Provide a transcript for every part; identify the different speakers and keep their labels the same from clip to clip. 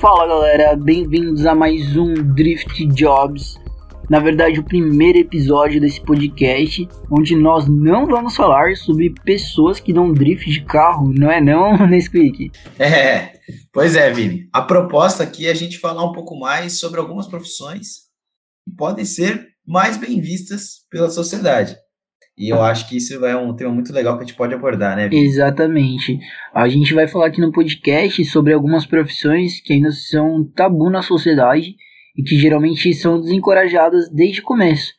Speaker 1: Fala galera, bem-vindos a mais um Drift Jobs. Na verdade, o primeiro episódio desse podcast, onde nós não vamos falar sobre pessoas que dão drift de carro, não é não, Nesquik?
Speaker 2: É, pois é, Vini. A proposta aqui é a gente falar um pouco mais sobre algumas profissões que podem ser mais bem vistas pela sociedade. E eu acho que isso é um tema muito legal que a gente pode abordar, né?
Speaker 1: Exatamente. A gente vai falar aqui no podcast sobre algumas profissões que ainda são tabu na sociedade e que geralmente são desencorajadas desde o começo.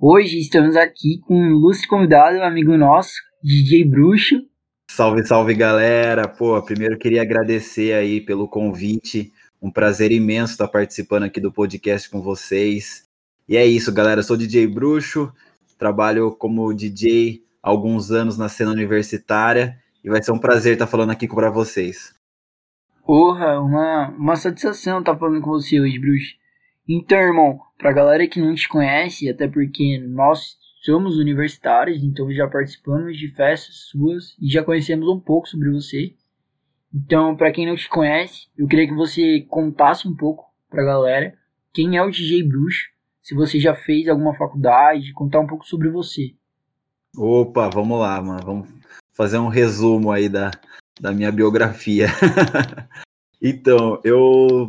Speaker 1: Hoje estamos aqui com um ilustre convidado, um amigo nosso, DJ Bruxo.
Speaker 3: Salve, salve galera! Pô, primeiro queria agradecer aí pelo convite. Um prazer imenso estar participando aqui do podcast com vocês. E é isso, galera. Eu sou DJ Bruxo, trabalho como DJ há alguns anos na cena universitária e vai ser um prazer estar falando aqui para vocês.
Speaker 1: Porra, uma, uma satisfação estar falando com você hoje, Bruxo. Então, irmão, pra galera que não te conhece, até porque nós somos universitários, então já participamos de festas suas e já conhecemos um pouco sobre você. Então, para quem não te conhece, eu queria que você contasse um pouco pra galera quem é o DJ Bruxo, se você já fez alguma faculdade, contar um pouco sobre você.
Speaker 3: Opa, vamos lá, mano. Vamos fazer um resumo aí da, da minha biografia. então, eu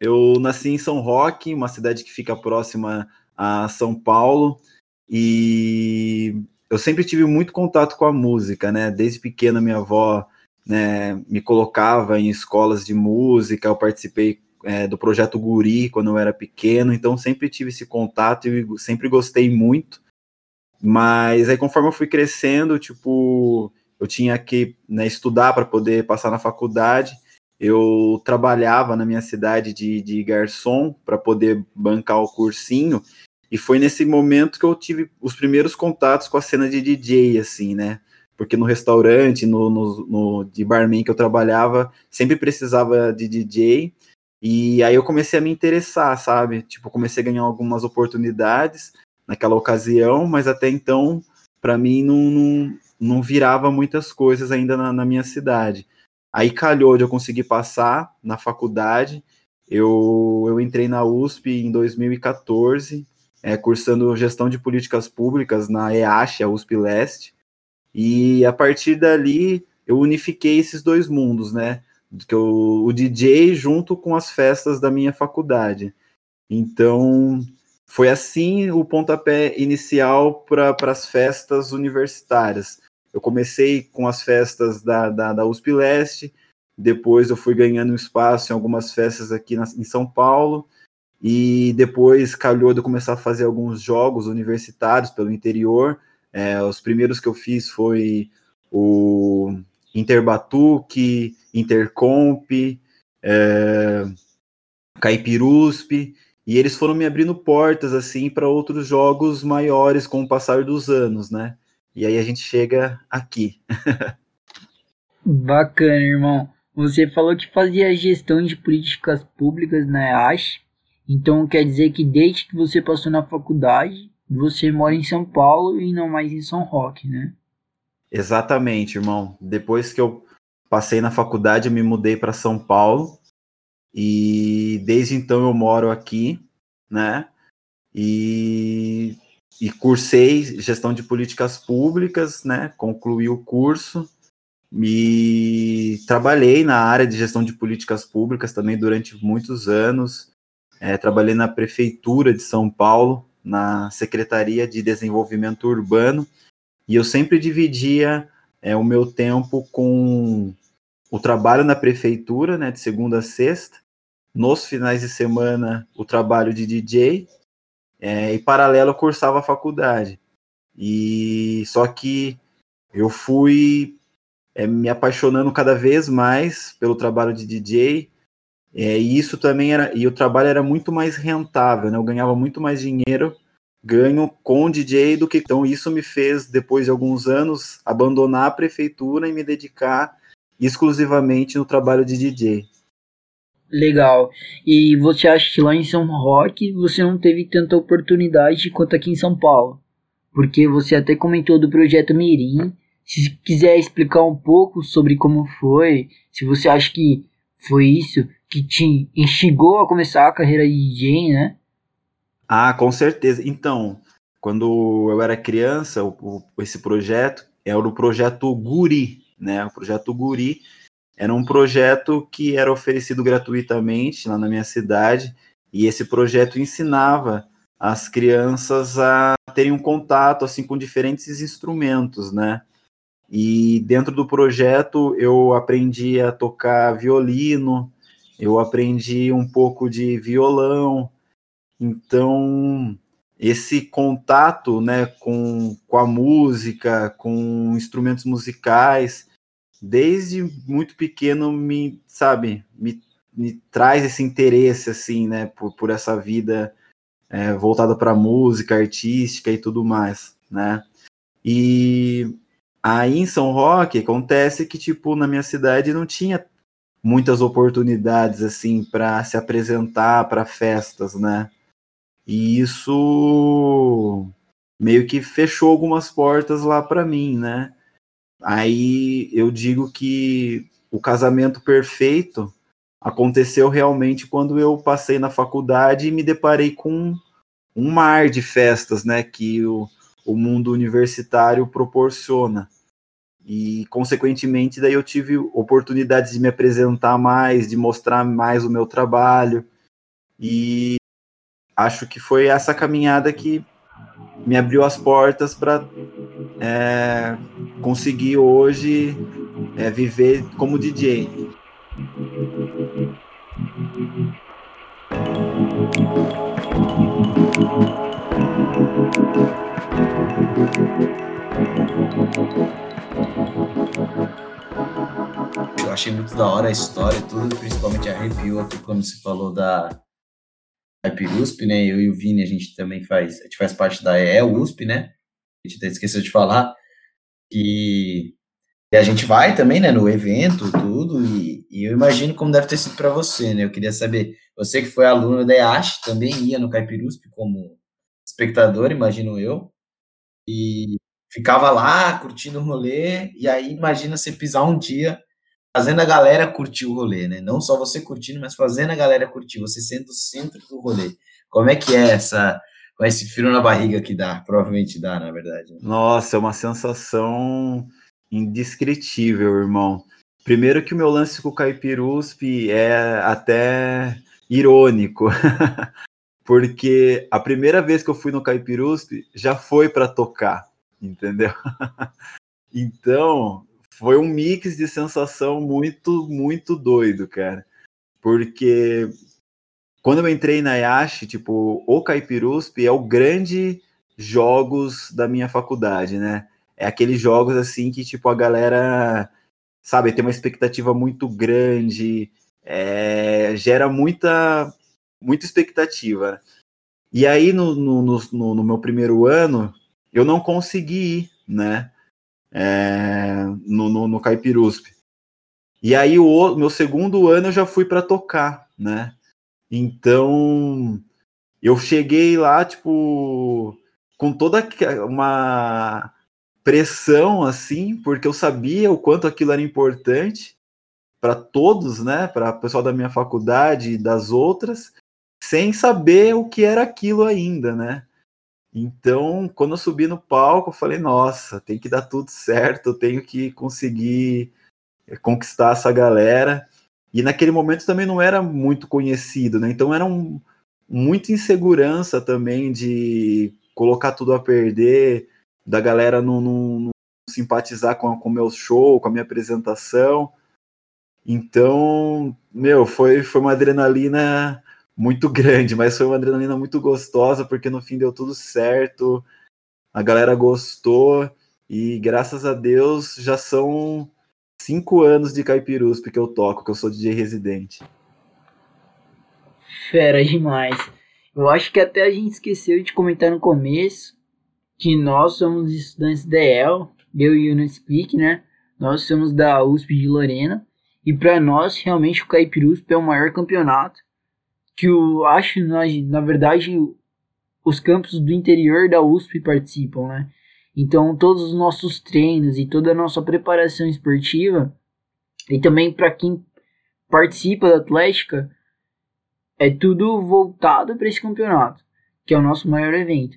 Speaker 3: eu nasci em São Roque, uma cidade que fica próxima a São Paulo, e eu sempre tive muito contato com a música, né? Desde pequena, minha avó né, me colocava em escolas de música, eu participei é, do projeto Guri quando eu era pequeno, então sempre tive esse contato e sempre gostei muito. Mas aí, conforme eu fui crescendo, tipo, eu tinha que né, estudar para poder passar na faculdade eu trabalhava na minha cidade de, de garçom para poder bancar o cursinho, e foi nesse momento que eu tive os primeiros contatos com a cena de DJ, assim, né? Porque no restaurante, no, no, no de barman que eu trabalhava, sempre precisava de DJ, e aí eu comecei a me interessar, sabe? Tipo, comecei a ganhar algumas oportunidades naquela ocasião, mas até então, para mim, não, não, não virava muitas coisas ainda na, na minha cidade. Aí calhou de eu conseguir passar na faculdade. Eu, eu entrei na USP em 2014, é, cursando gestão de políticas públicas na EASH, a USP Leste. E a partir dali eu unifiquei esses dois mundos, né? Que eu, o DJ junto com as festas da minha faculdade. Então foi assim o pontapé inicial para as festas universitárias. Eu comecei com as festas da, da, da USP Leste, depois eu fui ganhando espaço em algumas festas aqui na, em São Paulo, e depois calhou de começar a fazer alguns jogos universitários pelo interior. É, os primeiros que eu fiz foi o Interbatuque, Intercomp, é, Caipirusp, e eles foram me abrindo portas assim para outros jogos maiores com o passar dos anos, né? E aí a gente chega aqui.
Speaker 1: Bacana, irmão. Você falou que fazia gestão de políticas públicas na EASH. Então quer dizer que desde que você passou na faculdade, você mora em São Paulo e não mais em São Roque, né?
Speaker 3: Exatamente, irmão. Depois que eu passei na faculdade, eu me mudei para São Paulo. E desde então eu moro aqui, né? E e cursei gestão de políticas públicas, né? Concluí o curso e trabalhei na área de gestão de políticas públicas também durante muitos anos. É, trabalhei na prefeitura de São Paulo, na Secretaria de Desenvolvimento Urbano, e eu sempre dividia é, o meu tempo com o trabalho na prefeitura, né, de segunda a sexta, nos finais de semana o trabalho de DJ é, e paralelo eu cursava a faculdade. E só que eu fui é, me apaixonando cada vez mais pelo trabalho de DJ. É, e isso também era. E o trabalho era muito mais rentável, né? Eu ganhava muito mais dinheiro ganho com DJ do que. Então, isso me fez, depois de alguns anos, abandonar a prefeitura e me dedicar exclusivamente no trabalho de DJ.
Speaker 1: Legal. E você acha que lá em São Roque você não teve tanta oportunidade quanto aqui em São Paulo? Porque você até comentou do projeto Mirim. Se quiser explicar um pouco sobre como foi, se você acha que foi isso que te instigou a começar a carreira de DJ, né?
Speaker 3: Ah, com certeza. Então, quando eu era criança, o, o, esse projeto era o projeto Guri, né? O projeto Guri era um projeto que era oferecido gratuitamente lá na minha cidade, e esse projeto ensinava as crianças a terem um contato assim com diferentes instrumentos, né? E dentro do projeto eu aprendi a tocar violino, eu aprendi um pouco de violão. Então, esse contato, né, com, com a música, com instrumentos musicais, desde muito pequeno me, sabe, me, me traz esse interesse assim, né, por, por essa vida é, voltada para música artística e tudo mais, né? E aí em São Roque acontece que tipo na minha cidade não tinha muitas oportunidades assim para se apresentar para festas, né? E isso meio que fechou algumas portas lá para mim, né? Aí eu digo que o casamento perfeito aconteceu realmente quando eu passei na faculdade e me deparei com um mar de festas, né, que o, o mundo universitário proporciona. E, consequentemente, daí eu tive oportunidades de me apresentar mais, de mostrar mais o meu trabalho. E acho que foi essa caminhada que me abriu as portas para é, conseguir hoje é, viver como DJ.
Speaker 2: Eu achei muito da hora a história, tudo, principalmente arrepiou aqui quando se falou da USP, né? Eu e o Vini, a gente também faz, a gente faz parte da EE USP, né? A gente até esqueceu de falar. E e a gente vai também, né, no evento, tudo, e, e eu imagino como deve ter sido para você, né? Eu queria saber, você que foi aluno da EASH, também ia no Caipirusp como espectador, imagino eu, e ficava lá curtindo o rolê, e aí imagina você pisar um dia fazendo a galera curtir o rolê, né? Não só você curtindo, mas fazendo a galera curtir, você sendo o centro do rolê. Como é que é essa, com esse frio na barriga que dá? Provavelmente dá, na verdade. Né?
Speaker 3: Nossa, é uma sensação indescritível, irmão. Primeiro que o meu lance com o Caipirusp é até irônico, porque a primeira vez que eu fui no Caipirusp já foi para tocar, entendeu? então, foi um mix de sensação muito, muito doido, cara. Porque quando eu entrei na Yashi, tipo, o Caipirusp é o grande jogos da minha faculdade, né? é aqueles jogos assim que, tipo, a galera, sabe, tem uma expectativa muito grande, é, gera muita, muita expectativa. E aí, no, no, no, no, meu primeiro ano, eu não consegui ir, né? É, no, no, no. E aí, o meu segundo ano, eu já fui para tocar, né? Então, eu cheguei lá, tipo, com toda uma pressão assim, porque eu sabia o quanto aquilo era importante para todos, né, para o pessoal da minha faculdade e das outras, sem saber o que era aquilo ainda, né? Então, quando eu subi no palco, eu falei: "Nossa, tem que dar tudo certo, eu tenho que conseguir eh, conquistar essa galera". E naquele momento também não era muito conhecido, né? Então era um, muita insegurança também de colocar tudo a perder, da galera não, não, não simpatizar com o meu show, com a minha apresentação. Então, meu, foi, foi uma adrenalina muito grande, mas foi uma adrenalina muito gostosa, porque no fim deu tudo certo, a galera gostou, e graças a Deus já são cinco anos de Caipirus que eu toco, que eu sou DJ residente.
Speaker 1: Fera demais. Eu acho que até a gente esqueceu de comentar no começo, que nós somos estudantes da EL, eu e o Unispeak, né? Nós somos da USP de Lorena. E para nós, realmente, o Caipirusp é o maior campeonato. Que eu acho, na, na verdade, os campos do interior da USP participam, né? Então, todos os nossos treinos e toda a nossa preparação esportiva, e também para quem participa da Atlética, é tudo voltado para esse campeonato, que é o nosso maior evento.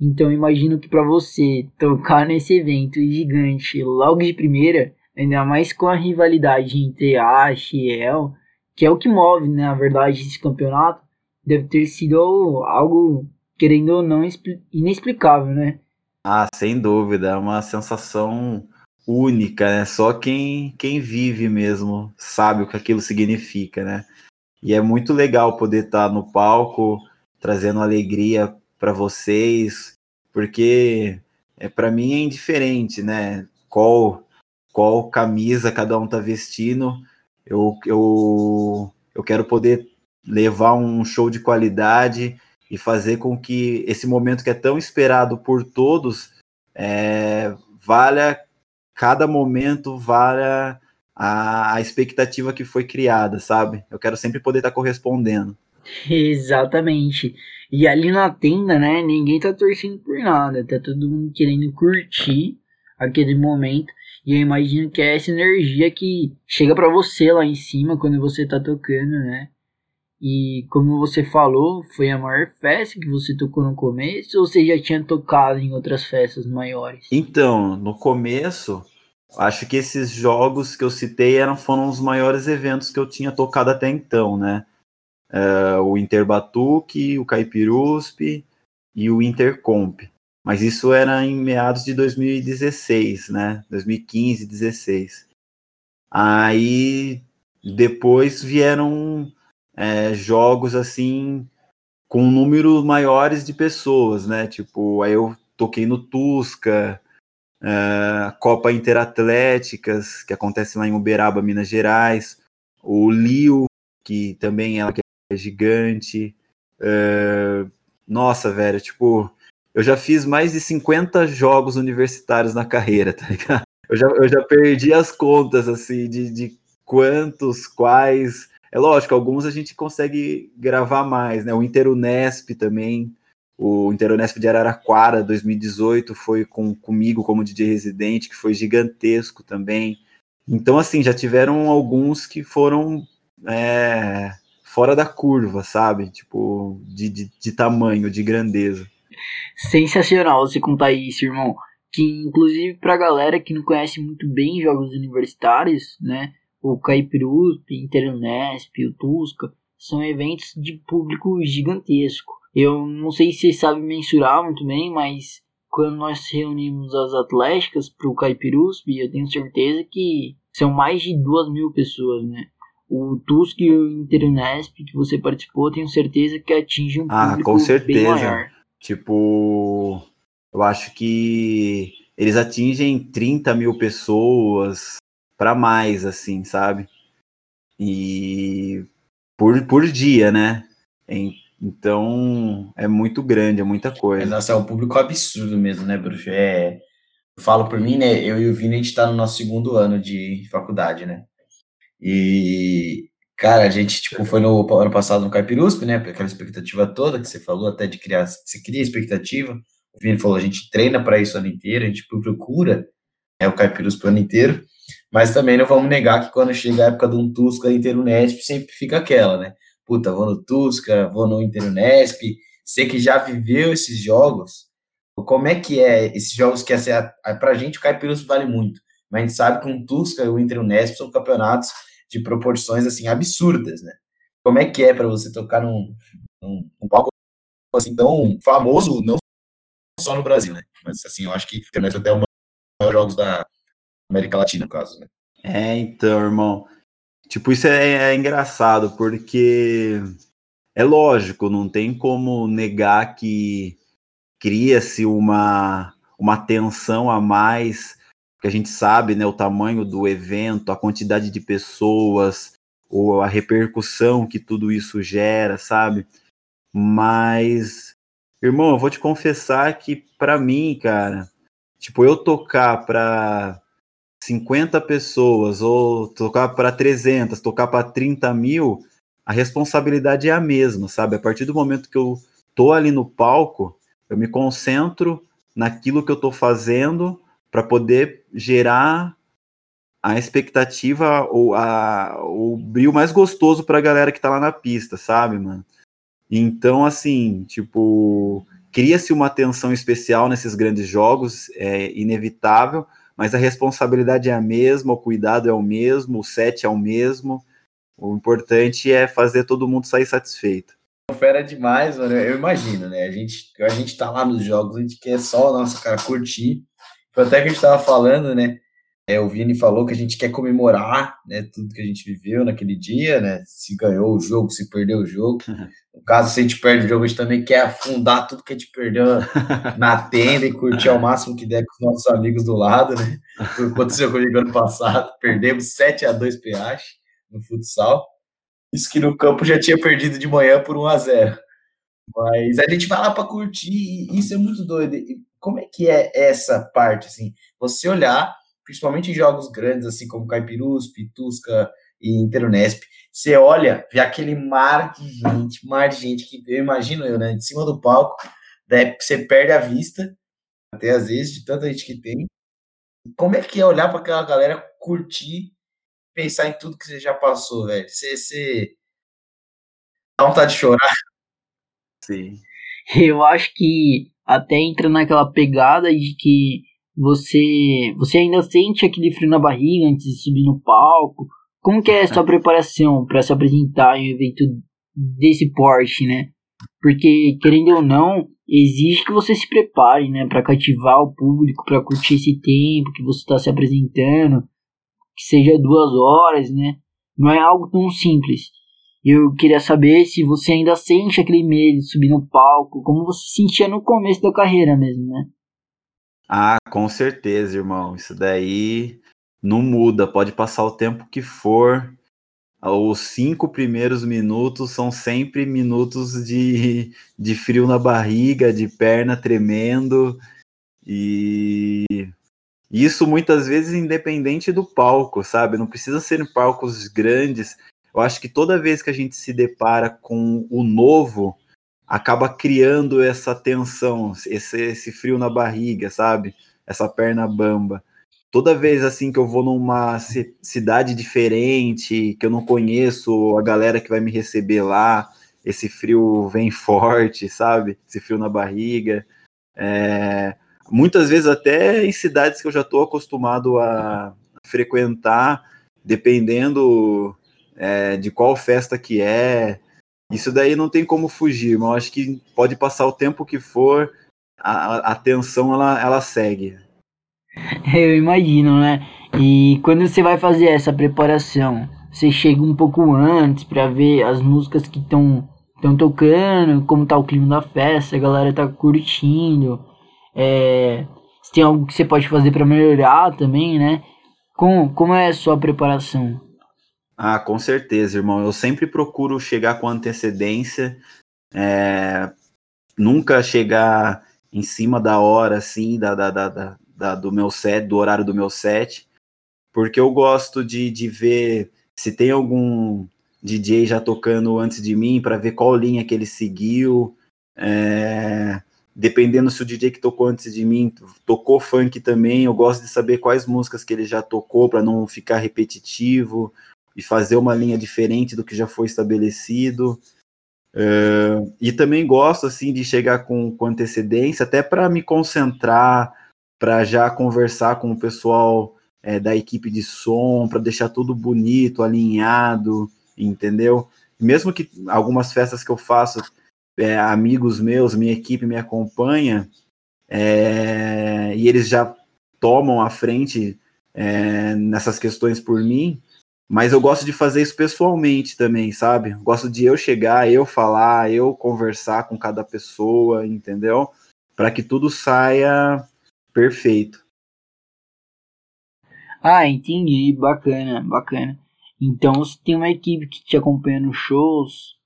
Speaker 1: Então imagino que para você tocar nesse evento gigante logo de primeira, ainda mais com a rivalidade entre a e El, que é o que move, né, na verdade, esse campeonato, deve ter sido algo, querendo ou não, inexplicável, né?
Speaker 3: Ah, sem dúvida, é uma sensação única, né? Só quem, quem vive mesmo sabe o que aquilo significa, né? E é muito legal poder estar no palco trazendo alegria para vocês, porque é para mim é indiferente, né? Qual qual camisa cada um tá vestindo. Eu, eu, eu quero poder levar um show de qualidade e fazer com que esse momento que é tão esperado por todos é, valha cada momento, valha a, a expectativa que foi criada, sabe? Eu quero sempre poder estar tá correspondendo.
Speaker 1: Exatamente. E ali na tenda, né, ninguém tá torcendo por nada, tá todo mundo querendo curtir aquele momento. E eu imagino que é essa energia que chega para você lá em cima quando você tá tocando, né? E como você falou, foi a maior festa que você tocou no começo ou você já tinha tocado em outras festas maiores?
Speaker 3: Então, no começo, acho que esses jogos que eu citei eram, foram os maiores eventos que eu tinha tocado até então, né? Uh, o Interbatuque, o Caipirusp e o Intercomp. Mas isso era em meados de 2016, né? 2015, 16. Aí depois vieram é, jogos assim com números maiores de pessoas, né? Tipo, aí eu toquei no Tusca, a Copa Interatléticas, que acontece lá em Uberaba, Minas Gerais, o Lio, que também ela é gigante. Uh, nossa, velho, tipo, eu já fiz mais de 50 jogos universitários na carreira, tá ligado? Eu já, eu já perdi as contas, assim, de, de quantos, quais, é lógico, alguns a gente consegue gravar mais, né? O Interunesp também, o Interunesp de Araraquara 2018 foi com, comigo como DJ residente, que foi gigantesco também. Então, assim, já tiveram alguns que foram é, fora da curva, sabe? Tipo, de, de, de tamanho, de grandeza.
Speaker 1: Sensacional você contar isso, irmão. Que, inclusive, pra galera que não conhece muito bem jogos universitários, né? o Caipirusp, Interunesp, o Tusca, são eventos de público gigantesco. Eu não sei se vocês sabem mensurar muito bem, mas quando nós reunimos as atléticas para o Caipirusp, eu tenho certeza que são mais de duas mil pessoas, né? O Tusk e o Interunesp que você participou, tenho certeza que atinge um ah, público
Speaker 3: com certeza.
Speaker 1: bem maior.
Speaker 3: Tipo, eu acho que eles atingem 30 mil pessoas, para mais, assim, sabe? E por, por dia, né? Então é muito grande, é muita coisa.
Speaker 2: Nossa, é um público absurdo mesmo, né, Bruxo? É, eu falo por mim, né? Eu e o Vini, a gente tá no nosso segundo ano de faculdade, né? E, cara, a gente, tipo, foi no ano passado no Caipirusp, né? Aquela expectativa toda que você falou, até de criar, você cria expectativa. O Vini falou, a gente treina para isso o ano inteiro, a gente procura é, o Caipirusp o ano inteiro. Mas também não vamos negar que quando chega a época de um Tusca Interunesp, sempre fica aquela, né? Puta, vou no Tusca, vou no Interunesp. Você que já viveu esses jogos, como é que é esses jogos que assim, pra gente o Caipirus vale muito, mas a gente sabe que um Tusca e o Interunesp são campeonatos de proporções assim absurdas, né? Como é que é para você tocar num, num, num palco assim tão famoso, não só no Brasil, né? Mas assim, eu acho que o Interunesp é até um dos jogos da América Latina, no caso, né?
Speaker 3: É, então, irmão. Tipo, isso é, é engraçado, porque é lógico, não tem como negar que cria-se uma, uma tensão a mais, que a gente sabe, né, o tamanho do evento, a quantidade de pessoas, ou a repercussão que tudo isso gera, sabe? Mas, irmão, eu vou te confessar que para mim, cara, tipo, eu tocar pra 50 pessoas, ou tocar para 300, tocar para 30 mil, a responsabilidade é a mesma, sabe? A partir do momento que eu tô ali no palco, eu me concentro naquilo que eu tô fazendo para poder gerar a expectativa ou a, o brilho mais gostoso para a galera que tá lá na pista, sabe, mano? Então, assim, tipo, cria-se uma atenção especial nesses grandes jogos, é inevitável, mas a responsabilidade é a mesma, o cuidado é o mesmo, o set é o mesmo. O importante é fazer todo mundo sair satisfeito.
Speaker 2: Fera demais, mano. Eu imagino, né? A gente, a gente tá lá nos jogos, a gente quer só, nossa, cara, curtir. Foi até que a gente tava falando, né? É, o Vini falou que a gente quer comemorar né, tudo que a gente viveu naquele dia, né? Se ganhou o jogo, se perdeu o jogo. No caso, se a gente perde o jogo, a gente também quer afundar tudo que a gente perdeu na tenda e curtir ao máximo que der com os nossos amigos do lado, né? Foi o que aconteceu comigo ano passado. Perdemos 7 a 2 PH no futsal. Isso que no campo já tinha perdido de manhã por 1 a 0 Mas a gente vai lá para curtir e isso é muito doido. E como é que é essa parte, assim? Você olhar principalmente em jogos grandes, assim como Caipirus, Pitusca e Interunesp, você olha, vê aquele mar de gente, mar de gente que eu imagino eu, né, de cima do palco, daí você perde a vista, até às vezes, de tanta gente que tem. Como é que é olhar para aquela galera, curtir, pensar em tudo que você já passou, velho? Você, você dá vontade de chorar?
Speaker 3: Sim.
Speaker 1: Eu acho que até entra naquela pegada de que você, você ainda sente aquele frio na barriga antes de subir no palco? Como que é a sua preparação para se apresentar em um evento desse porte, né? Porque, querendo ou não, exige que você se prepare, né? Para cativar o público, para curtir esse tempo que você está se apresentando, que seja duas horas, né? Não é algo tão simples. Eu queria saber se você ainda sente aquele medo de subir no palco, como você sentia no começo da carreira mesmo, né?
Speaker 3: Ah, com certeza, irmão. Isso daí não muda. Pode passar o tempo que for. Os cinco primeiros minutos são sempre minutos de, de frio na barriga, de perna tremendo. E isso muitas vezes independente do palco, sabe? Não precisa ser em palcos grandes. Eu acho que toda vez que a gente se depara com o novo, acaba criando essa tensão, esse, esse frio na barriga, sabe? Essa perna bamba. Toda vez assim que eu vou numa cidade diferente, que eu não conheço a galera que vai me receber lá, esse frio vem forte, sabe? Esse frio na barriga. É, muitas vezes até em cidades que eu já estou acostumado a frequentar, dependendo é, de qual festa que é, isso daí não tem como fugir, mas eu acho que pode passar o tempo que for, a, a tensão ela, ela segue.
Speaker 1: Eu imagino, né? E quando você vai fazer essa preparação, você chega um pouco antes para ver as músicas que estão estão tocando, como tá o clima da festa, a galera tá curtindo. É, se tem algo que você pode fazer para melhorar também, né? Como, como é a sua preparação?
Speaker 3: Ah, com certeza, irmão. Eu sempre procuro chegar com antecedência, é, nunca chegar em cima da hora, assim, da, da, da, da, do meu set, do horário do meu set, porque eu gosto de, de ver se tem algum DJ já tocando antes de mim, para ver qual linha que ele seguiu. É, dependendo se o DJ que tocou antes de mim tocou funk também, eu gosto de saber quais músicas que ele já tocou para não ficar repetitivo e fazer uma linha diferente do que já foi estabelecido. Uh, e também gosto assim de chegar com, com antecedência, até para me concentrar, para já conversar com o pessoal é, da equipe de som, para deixar tudo bonito, alinhado, entendeu? Mesmo que algumas festas que eu faço, é, amigos meus, minha equipe me acompanha, é, e eles já tomam a frente é, nessas questões por mim, mas eu gosto de fazer isso pessoalmente também, sabe? Gosto de eu chegar, eu falar, eu conversar com cada pessoa, entendeu? Para que tudo saia perfeito.
Speaker 1: Ah, entendi. Bacana, bacana. Então você tem uma equipe que te acompanha nos shows?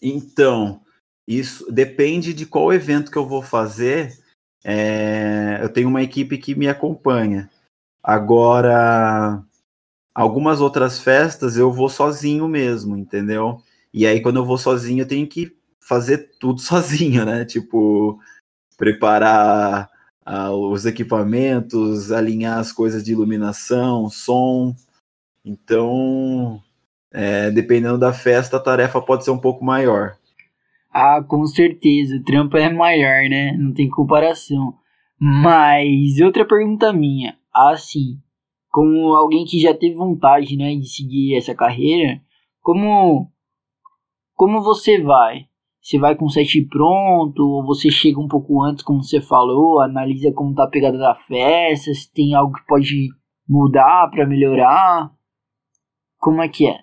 Speaker 3: Então, isso depende de qual evento que eu vou fazer. É, eu tenho uma equipe que me acompanha. Agora, Algumas outras festas eu vou sozinho mesmo, entendeu? E aí, quando eu vou sozinho, eu tenho que fazer tudo sozinho, né? Tipo, preparar a, os equipamentos, alinhar as coisas de iluminação, som. Então, é, dependendo da festa, a tarefa pode ser um pouco maior.
Speaker 1: Ah, com certeza, o trampo é maior, né? Não tem comparação. Mas outra pergunta minha, assim, como alguém que já teve vontade, né, de seguir essa carreira, como como você vai? Você vai com o set pronto, ou você chega um pouco antes, como você falou, analisa como tá a pegada da festa, se tem algo que pode mudar para melhorar? Como é que é?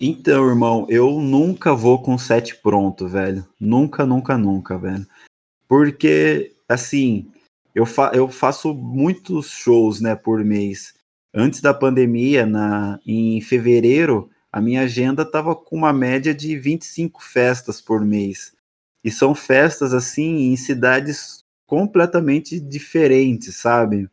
Speaker 3: Então, irmão, eu nunca vou com set pronto, velho. Nunca, nunca, nunca, velho. Porque, assim, eu, fa eu faço muitos shows, né, por mês. Antes da pandemia, na, em fevereiro, a minha agenda estava com uma média de 25 festas por mês. E são festas assim em cidades completamente diferentes, sabe?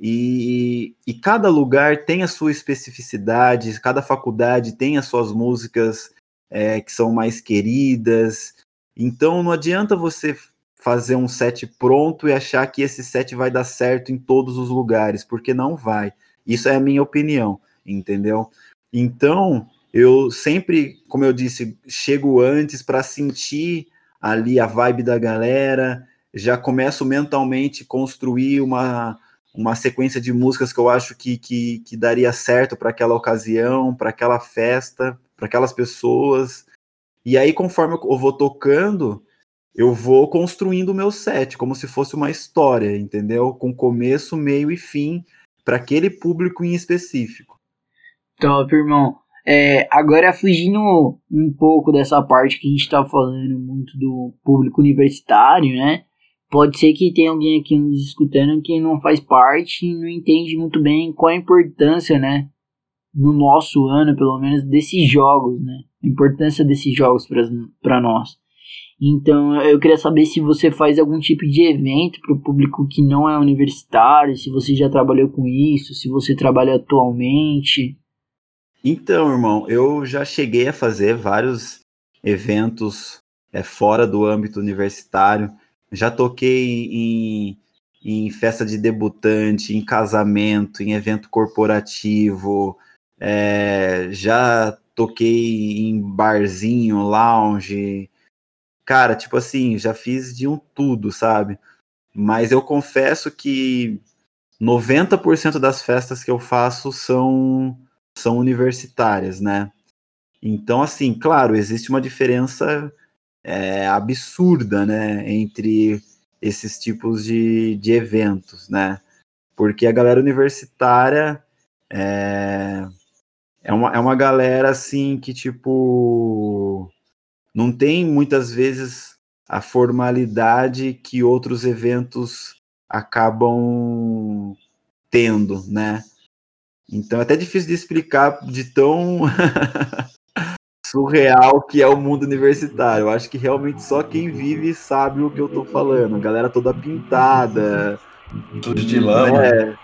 Speaker 3: E, e cada lugar tem a sua especificidade, cada faculdade tem as suas músicas é, que são mais queridas. Então não adianta você fazer um set pronto e achar que esse set vai dar certo em todos os lugares, porque não vai. Isso é a minha opinião, entendeu? Então, eu sempre, como eu disse, chego antes para sentir ali a vibe da galera, já começo mentalmente construir uma, uma sequência de músicas que eu acho que, que, que daria certo para aquela ocasião, para aquela festa, para aquelas pessoas. E aí, conforme eu vou tocando, eu vou construindo o meu set, como se fosse uma história, entendeu? Com começo, meio e fim, para aquele público em específico.
Speaker 1: Top, irmão. É, agora, fugindo um pouco dessa parte que a gente está falando muito do público universitário, né? Pode ser que tenha alguém aqui nos escutando que não faz parte e não entende muito bem qual a importância, né? No nosso ano, pelo menos, desses jogos, né? A importância desses jogos para nós. Então, eu queria saber se você faz algum tipo de evento para o público que não é universitário, se você já trabalhou com isso, se você trabalha atualmente.
Speaker 3: Então, irmão, eu já cheguei a fazer vários eventos é, fora do âmbito universitário. Já toquei em, em festa de debutante, em casamento, em evento corporativo. É, já toquei em barzinho, lounge. Cara, tipo assim, já fiz de um tudo, sabe? Mas eu confesso que 90% das festas que eu faço são são universitárias, né? Então, assim, claro, existe uma diferença é, absurda, né, entre esses tipos de, de eventos, né? Porque a galera universitária é, é, uma, é uma galera, assim, que, tipo, não tem muitas vezes a formalidade que outros eventos acabam tendo, né? Então é até difícil de explicar de tão surreal que é o mundo universitário. Eu acho que realmente só quem vive sabe o que eu tô falando. A galera toda pintada.
Speaker 2: Tudo de lama. É.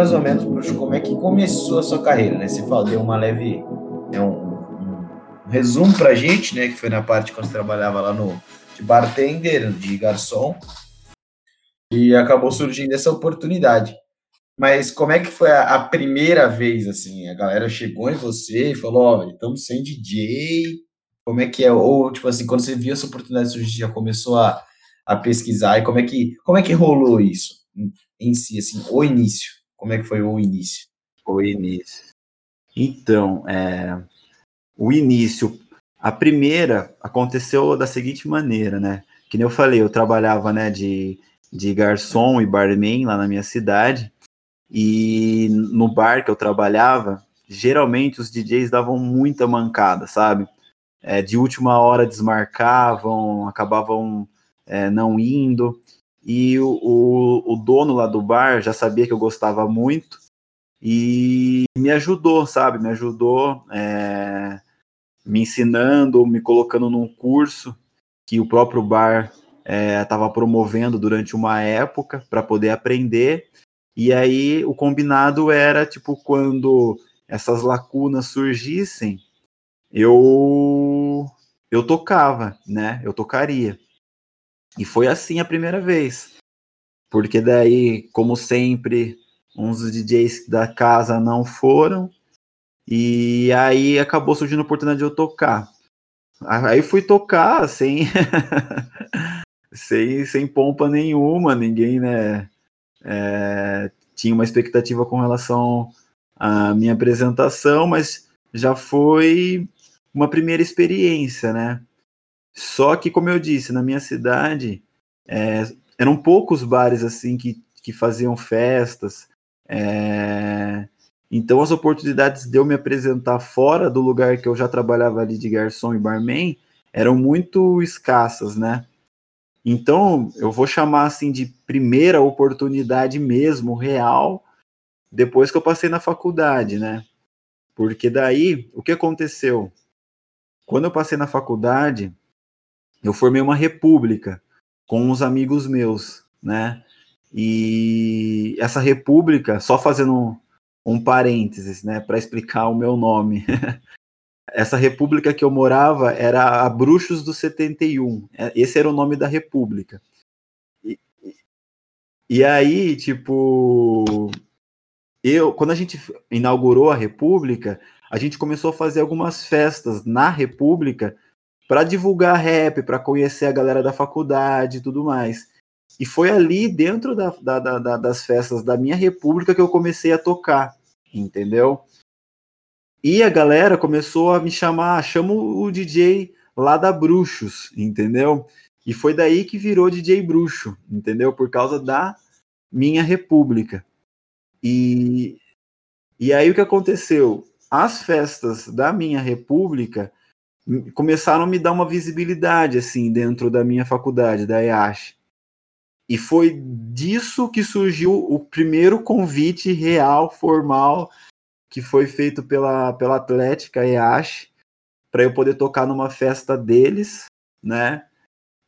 Speaker 2: mais ou menos, como é que começou a sua carreira, né? Você falou, deu uma leve, né, um, um, um resumo pra gente, né? Que foi na parte quando trabalhava lá no de bartender, de garçom, e acabou surgindo essa oportunidade. Mas como é que foi a, a primeira vez, assim? A galera chegou em você e falou, ó, oh, estamos sem DJ, como é que é? Ou, tipo assim, quando você viu essa oportunidade surgir, já começou a, a pesquisar, e como é que, como é que rolou isso em si, assim, o início? Como é que foi o início?
Speaker 3: O início. Então, é, o início, a primeira aconteceu da seguinte maneira, né? Que nem eu falei, eu trabalhava, né, de, de garçom e barman lá na minha cidade, e no bar que eu trabalhava, geralmente os DJs davam muita mancada, sabe? É, de última hora desmarcavam, acabavam é, não indo. E o, o, o, dono lá do bar já sabia que eu gostava muito e me ajudou, sabe? Me ajudou é, me ensinando, me colocando num curso que o próprio bar estava é, promovendo durante uma época para poder aprender. E aí o combinado era tipo quando essas lacunas surgissem, eu eu tocava, né? Eu tocaria. E foi assim a primeira vez. Porque daí, como sempre, uns DJs da casa não foram. E aí acabou surgindo a oportunidade de eu tocar. Aí fui tocar sem sem, sem pompa nenhuma, ninguém, né, é, tinha uma expectativa com relação à minha apresentação, mas já foi uma primeira experiência, né? Só que, como eu disse, na minha cidade é, eram poucos bares assim que, que faziam festas. É, então as oportunidades de eu me apresentar fora do lugar que eu já trabalhava ali de garçom e barman eram muito escassas, né? Então eu vou chamar assim de primeira oportunidade mesmo, real, depois que eu passei na faculdade, né? Porque daí o que aconteceu? Quando eu passei na faculdade, eu formei uma república com uns amigos meus, né? E essa república, só fazendo um, parênteses, né, para explicar o meu nome. essa república que eu morava era a Bruxos do 71. É, esse era o nome da república. E, e aí, tipo, eu, quando a gente inaugurou a república, a gente começou a fazer algumas festas na república para divulgar rap, para conhecer a galera da faculdade e tudo mais. E foi ali dentro da, da, da, das festas da minha república que eu comecei a tocar, entendeu? E a galera começou a me chamar, chama o DJ lá da Bruxos, entendeu? E foi daí que virou DJ Bruxo, entendeu? Por causa da minha república. E, e aí o que aconteceu? As festas da minha república começaram a me dar uma visibilidade assim dentro da minha faculdade, da EASH. E foi disso que surgiu o primeiro convite real, formal, que foi feito pela, pela Atlética EASH, para eu poder tocar numa festa deles, né?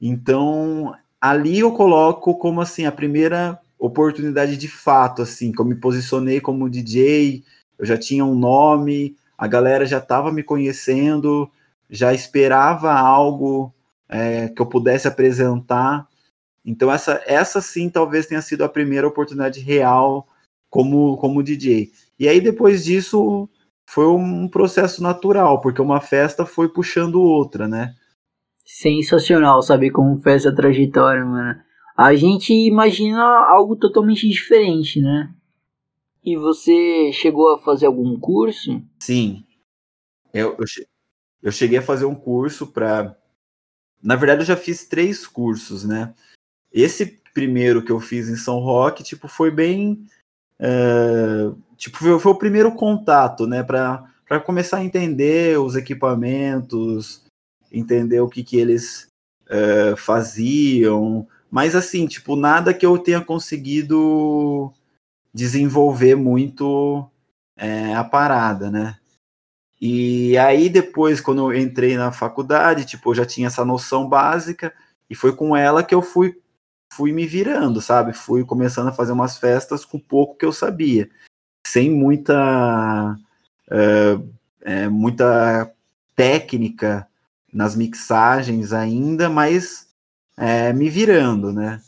Speaker 3: Então, ali eu coloco como assim a primeira oportunidade de fato, assim, que eu me posicionei como DJ, eu já tinha um nome, a galera já estava me conhecendo, já esperava algo é, que eu pudesse apresentar. Então essa, essa sim talvez tenha sido a primeira oportunidade real como, como DJ. E aí depois disso foi um processo natural, porque uma festa foi puxando outra, né?
Speaker 1: Sensacional saber como foi essa trajetória, mano. A gente imagina algo totalmente diferente, né? E você chegou a fazer algum curso?
Speaker 3: Sim. Eu, eu, eu cheguei a fazer um curso para. Na verdade, eu já fiz três cursos, né? Esse primeiro que eu fiz em São Roque, tipo, foi bem. Uh, tipo, foi, foi, o primeiro contato, né? Para começar a entender os equipamentos, entender o que, que eles uh, faziam. Mas, assim, tipo, nada que eu tenha conseguido desenvolver muito é, a parada, né? E aí depois, quando eu entrei na faculdade, tipo, eu já tinha essa noção básica e foi com ela que eu fui fui me virando, sabe? Fui começando a fazer umas festas com pouco que eu sabia, sem muita uh, é, muita técnica nas mixagens ainda, mas é, me virando, né?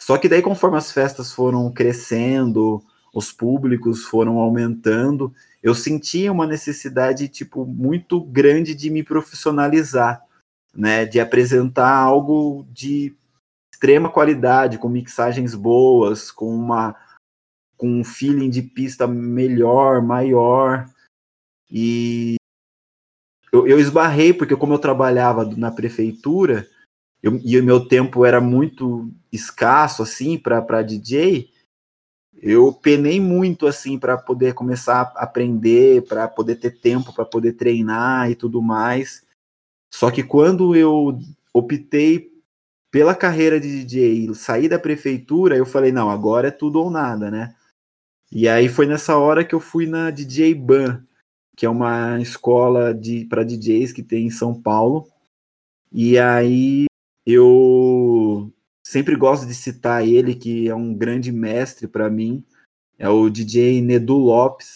Speaker 3: Só que daí, conforme as festas foram crescendo, os públicos foram aumentando, eu sentia uma necessidade tipo muito grande de me profissionalizar, né, de apresentar algo de extrema qualidade, com mixagens boas, com uma com um feeling de pista melhor, maior. E eu, eu esbarrei porque como eu trabalhava na prefeitura, eu, e o meu tempo era muito escasso assim para DJ, eu penei muito assim para poder começar a aprender, para poder ter tempo para poder treinar e tudo mais. Só que quando eu optei pela carreira de DJ, sair da prefeitura, eu falei, não, agora é tudo ou nada, né? E aí foi nessa hora que eu fui na DJ Ban, que é uma escola de para DJs que tem em São Paulo. E aí eu sempre gosto de citar ele, que é um grande mestre para mim, é o DJ Nedu Lopes.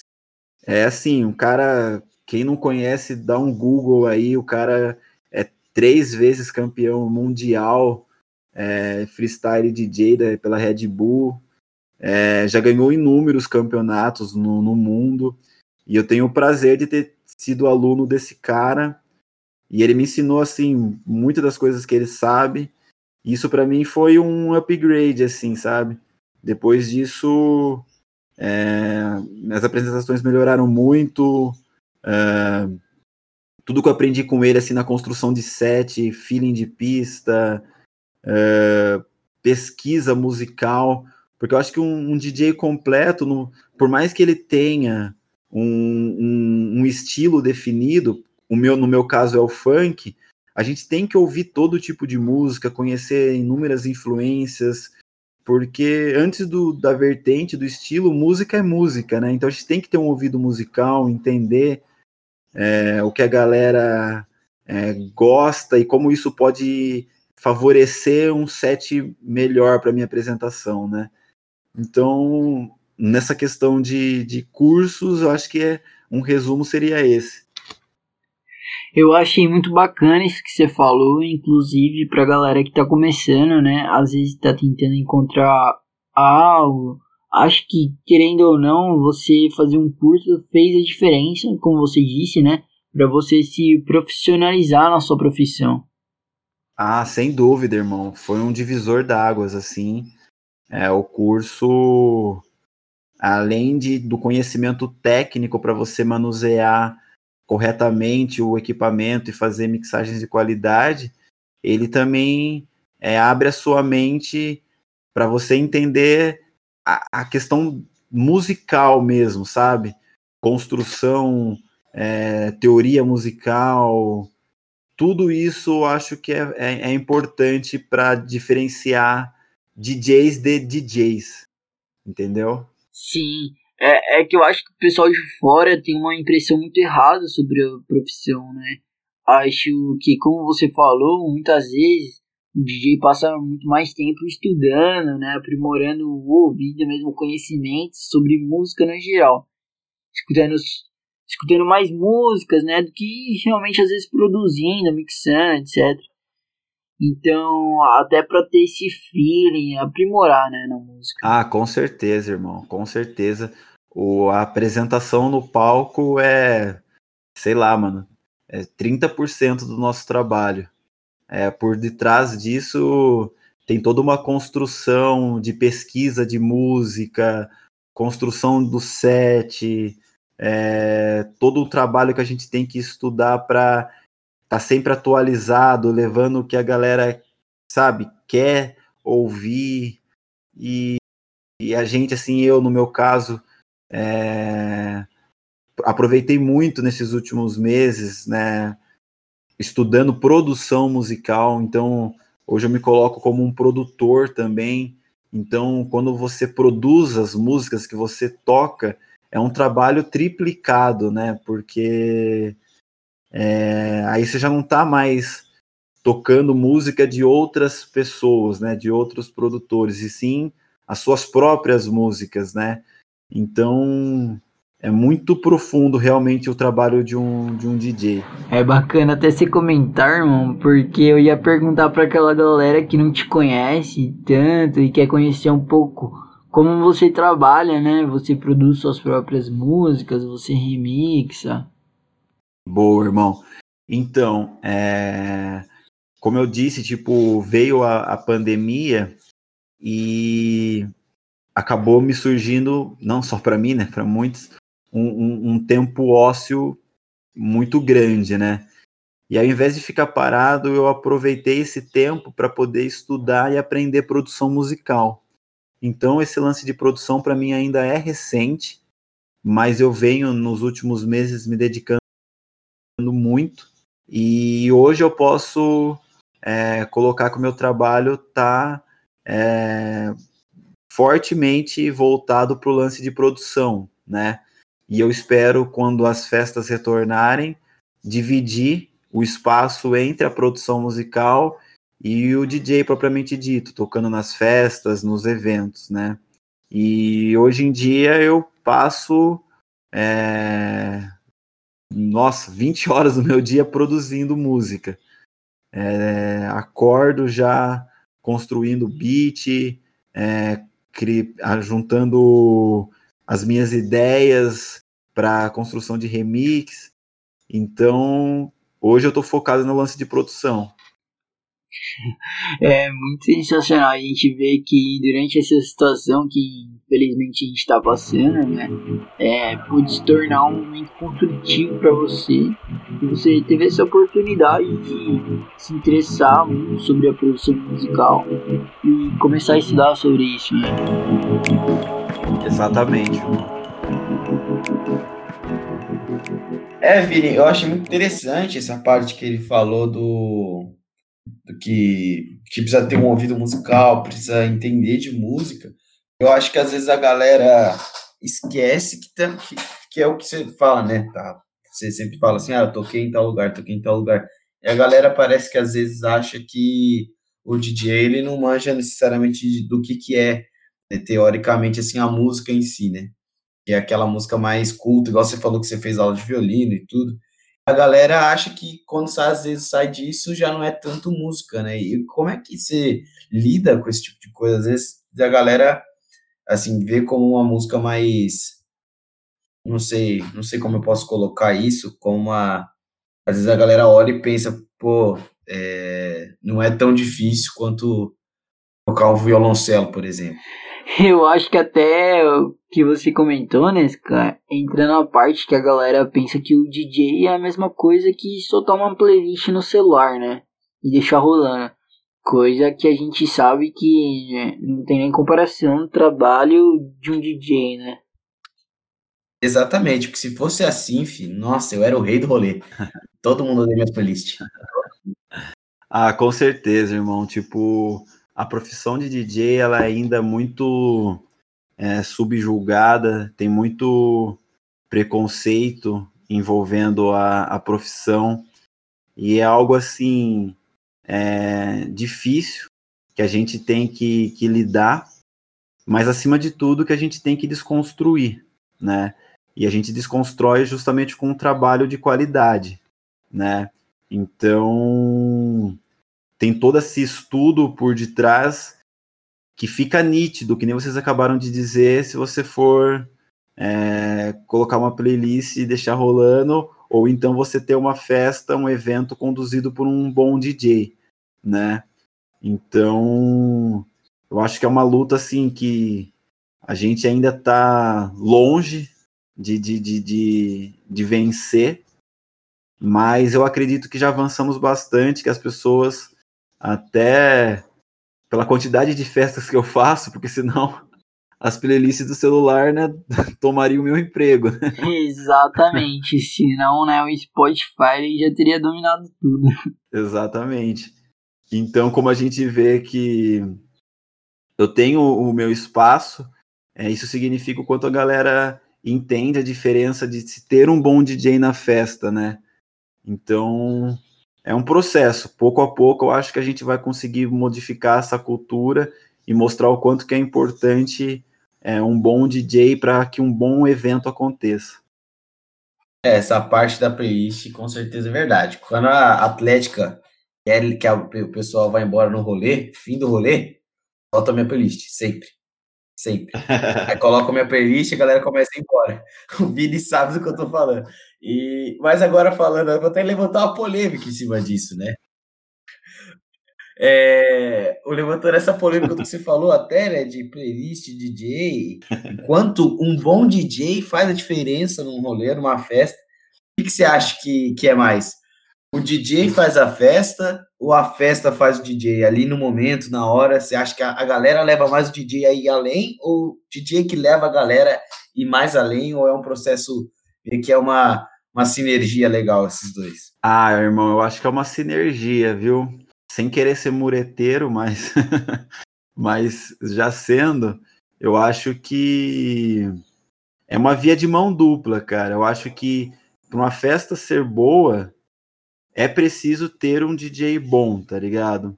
Speaker 3: É assim, um cara, quem não conhece, dá um Google aí, o cara é três vezes campeão mundial é, freestyle DJ da, pela Red Bull, é, já ganhou inúmeros campeonatos no, no mundo, e eu tenho o prazer de ter sido aluno desse cara, e ele me ensinou, assim, muitas das coisas que ele sabe, isso para mim foi um upgrade, assim, sabe? Depois disso, é, as apresentações melhoraram muito, é, tudo que eu aprendi com ele, assim, na construção de set, feeling de pista, é, pesquisa musical, porque eu acho que um, um DJ completo, no, por mais que ele tenha um, um, um, estilo definido, o meu, no meu caso é o funk, a gente tem que ouvir todo tipo de música, conhecer inúmeras influências, porque antes do, da vertente, do estilo, música é música, né? Então a gente tem que ter um ouvido musical, entender é, o que a galera é, gosta e como isso pode favorecer um set melhor para minha apresentação, né? Então, nessa questão de, de cursos, eu acho que é, um resumo seria esse.
Speaker 1: Eu achei muito bacana isso que você falou, inclusive para a galera que está começando, né? Às vezes está tentando encontrar algo. Acho que, querendo ou não, você fazer um curso fez a diferença, como você disse, né? Para você se profissionalizar na sua profissão.
Speaker 3: Ah, sem dúvida, irmão. Foi um divisor d'águas, assim. É, o curso, além de, do conhecimento técnico para você manusear corretamente o equipamento e fazer mixagens de qualidade, ele também é, abre a sua mente para você entender a, a, questão musical mesmo, sabe? Construção, é, teoria musical, tudo isso acho que é, é, é importante para diferenciar DJs de DJs, entendeu?
Speaker 1: Sim, é, é que eu acho que o pessoal de fora tem uma impressão muito errada sobre a profissão, né? Acho que, como você falou, muitas vezes o DJ passa muito mais tempo estudando, né? Aprimorando o ouvido, mesmo conhecimento sobre música no geral. Escutando, escutando mais músicas, né? Do que realmente às vezes produzindo, mixando, etc. Então, até para ter esse feeling, aprimorar, né, na música.
Speaker 3: Ah, com certeza, irmão, com certeza. O, a apresentação no palco é, sei lá, mano, é 30% do nosso trabalho. É, por detrás disso tem toda uma construção de pesquisa de música, construção do set, é, todo o trabalho que a gente tem que estudar para tá sempre atualizado, levando o que a galera, sabe, quer ouvir. E, e a gente, assim, eu no meu caso, é, aproveitei muito nesses últimos meses, né, estudando produção musical. Então, hoje eu me coloco como um produtor também. Então, quando você produz as músicas que você toca, é um trabalho triplicado, né? Porque é, aí você já não está mais tocando música de outras pessoas, né, de outros produtores, e sim as suas próprias músicas, né? Então é muito profundo realmente o trabalho de um, de um DJ.
Speaker 1: É bacana até você comentar, irmão, porque eu ia perguntar para aquela galera que não te conhece tanto e quer conhecer um pouco como você trabalha, né? Você produz suas próprias músicas, você remixa.
Speaker 3: Boa, irmão. Então, é... como eu disse, tipo, veio a, a pandemia e acabou me surgindo, não só para mim, né, para muitos, um, um, um, tempo ósseo muito grande, né? E ao invés de ficar parado, eu aproveitei esse tempo para poder estudar e aprender produção musical. Então, esse lance de produção para mim ainda é recente, mas eu venho nos últimos meses me dedicando muito. E hoje eu posso é, colocar que o meu trabalho está é, fortemente voltado para o lance de produção, né? E eu espero, quando as festas retornarem, dividir o espaço entre a produção musical e o DJ propriamente dito, tocando nas festas, nos eventos, né? E hoje em dia eu passo, é, nossa, 20 horas do meu dia produzindo música. É, acordo já construindo beat, é, cri, juntando as minhas ideias para construção de remix. Então, hoje eu estou focado no lance de produção.
Speaker 1: É muito sensacional a gente ver que durante essa situação que infelizmente a gente está passando, né, é, pode se tornar um momento construtivo para você e você teve essa oportunidade de se interessar muito sobre a produção musical e começar a estudar sobre isso, né?
Speaker 3: Exatamente.
Speaker 2: É, Vini, eu acho muito interessante essa parte que ele falou do que, que precisa ter um ouvido musical, precisa entender de música. Eu acho que às vezes a galera esquece que, tá, que, que é o que você fala, né? Tá, você sempre fala assim, ah, eu toquei em tal lugar, toquei em tal lugar. E a galera parece que às vezes acha que o DJ ele não manja necessariamente do que, que é, né, teoricamente, assim, a música em si, né? Que é aquela música mais culta, igual você falou que você fez aula de violino e tudo. A galera acha que quando às vezes sai disso já não é tanto música, né? E como é que você lida com esse tipo de coisa? Às vezes a galera, assim, vê como uma música mais não sei, não sei como eu posso colocar isso, como. Às vezes a galera olha e pensa, pô, é, não é tão difícil quanto tocar um violoncelo, por exemplo.
Speaker 1: Eu acho que até o que você comentou, né, cara, entra na parte que a galera pensa que o DJ é a mesma coisa que soltar uma playlist no celular, né? E deixar rolando. Coisa que a gente sabe que né, não tem nem comparação no trabalho de um DJ, né?
Speaker 2: Exatamente, porque se fosse assim, filho, nossa, eu era o rei do rolê. Todo mundo odeia minha playlist.
Speaker 3: Ah, com certeza, irmão. Tipo, a profissão de DJ ela é ainda muito é, subjulgada, tem muito preconceito envolvendo a, a profissão e é algo assim é, difícil que a gente tem que, que lidar, mas acima de tudo que a gente tem que desconstruir, né? E a gente desconstrói justamente com um trabalho de qualidade, né? Então, tem todo esse estudo por detrás que fica nítido, que nem vocês acabaram de dizer, se você for é, colocar uma playlist e deixar rolando, ou então você ter uma festa, um evento conduzido por um bom DJ, né? Então, eu acho que é uma luta assim que a gente ainda está longe de, de, de, de, de vencer, mas eu acredito que já avançamos bastante, que as pessoas, até pela quantidade de festas que eu faço, porque senão as playlists do celular, né, tomariam o meu emprego.
Speaker 1: Exatamente, senão, né, o Spotify já teria dominado tudo.
Speaker 3: Exatamente. Então, como a gente vê que eu tenho o meu espaço, é, isso significa o quanto a galera entende a diferença de se ter um bom DJ na festa, né? Então, é um processo. Pouco a pouco, eu acho que a gente vai conseguir modificar essa cultura e mostrar o quanto que é importante é, um bom DJ para que um bom evento aconteça.
Speaker 2: É, essa parte da playlist com certeza é verdade. Quando a Atlética quer que o pessoal vá embora no rolê, fim do rolê, volta a minha playlist, sempre. Sempre. Aí coloco minha playlist e a galera começa a ir embora. O Vini sabe do que eu tô falando. E, mas agora falando, eu vou até levantar uma polêmica em cima disso, né? É, levantando essa polêmica que você falou até, né, de playlist, DJ, enquanto um bom DJ faz a diferença num rolê, numa festa, o que, que você acha que, que é mais? O DJ faz a festa ou a festa faz o DJ ali no momento, na hora? Você acha que a, a galera leva mais o DJ aí além ou o DJ que leva a galera e mais além ou é um processo que é uma, uma sinergia legal esses dois?
Speaker 3: Ah, irmão, eu acho que é uma sinergia, viu? sem querer ser mureteiro, mas, mas já sendo, eu acho que é uma via de mão dupla, cara. Eu acho que para uma festa ser boa, é preciso ter um DJ bom, tá ligado?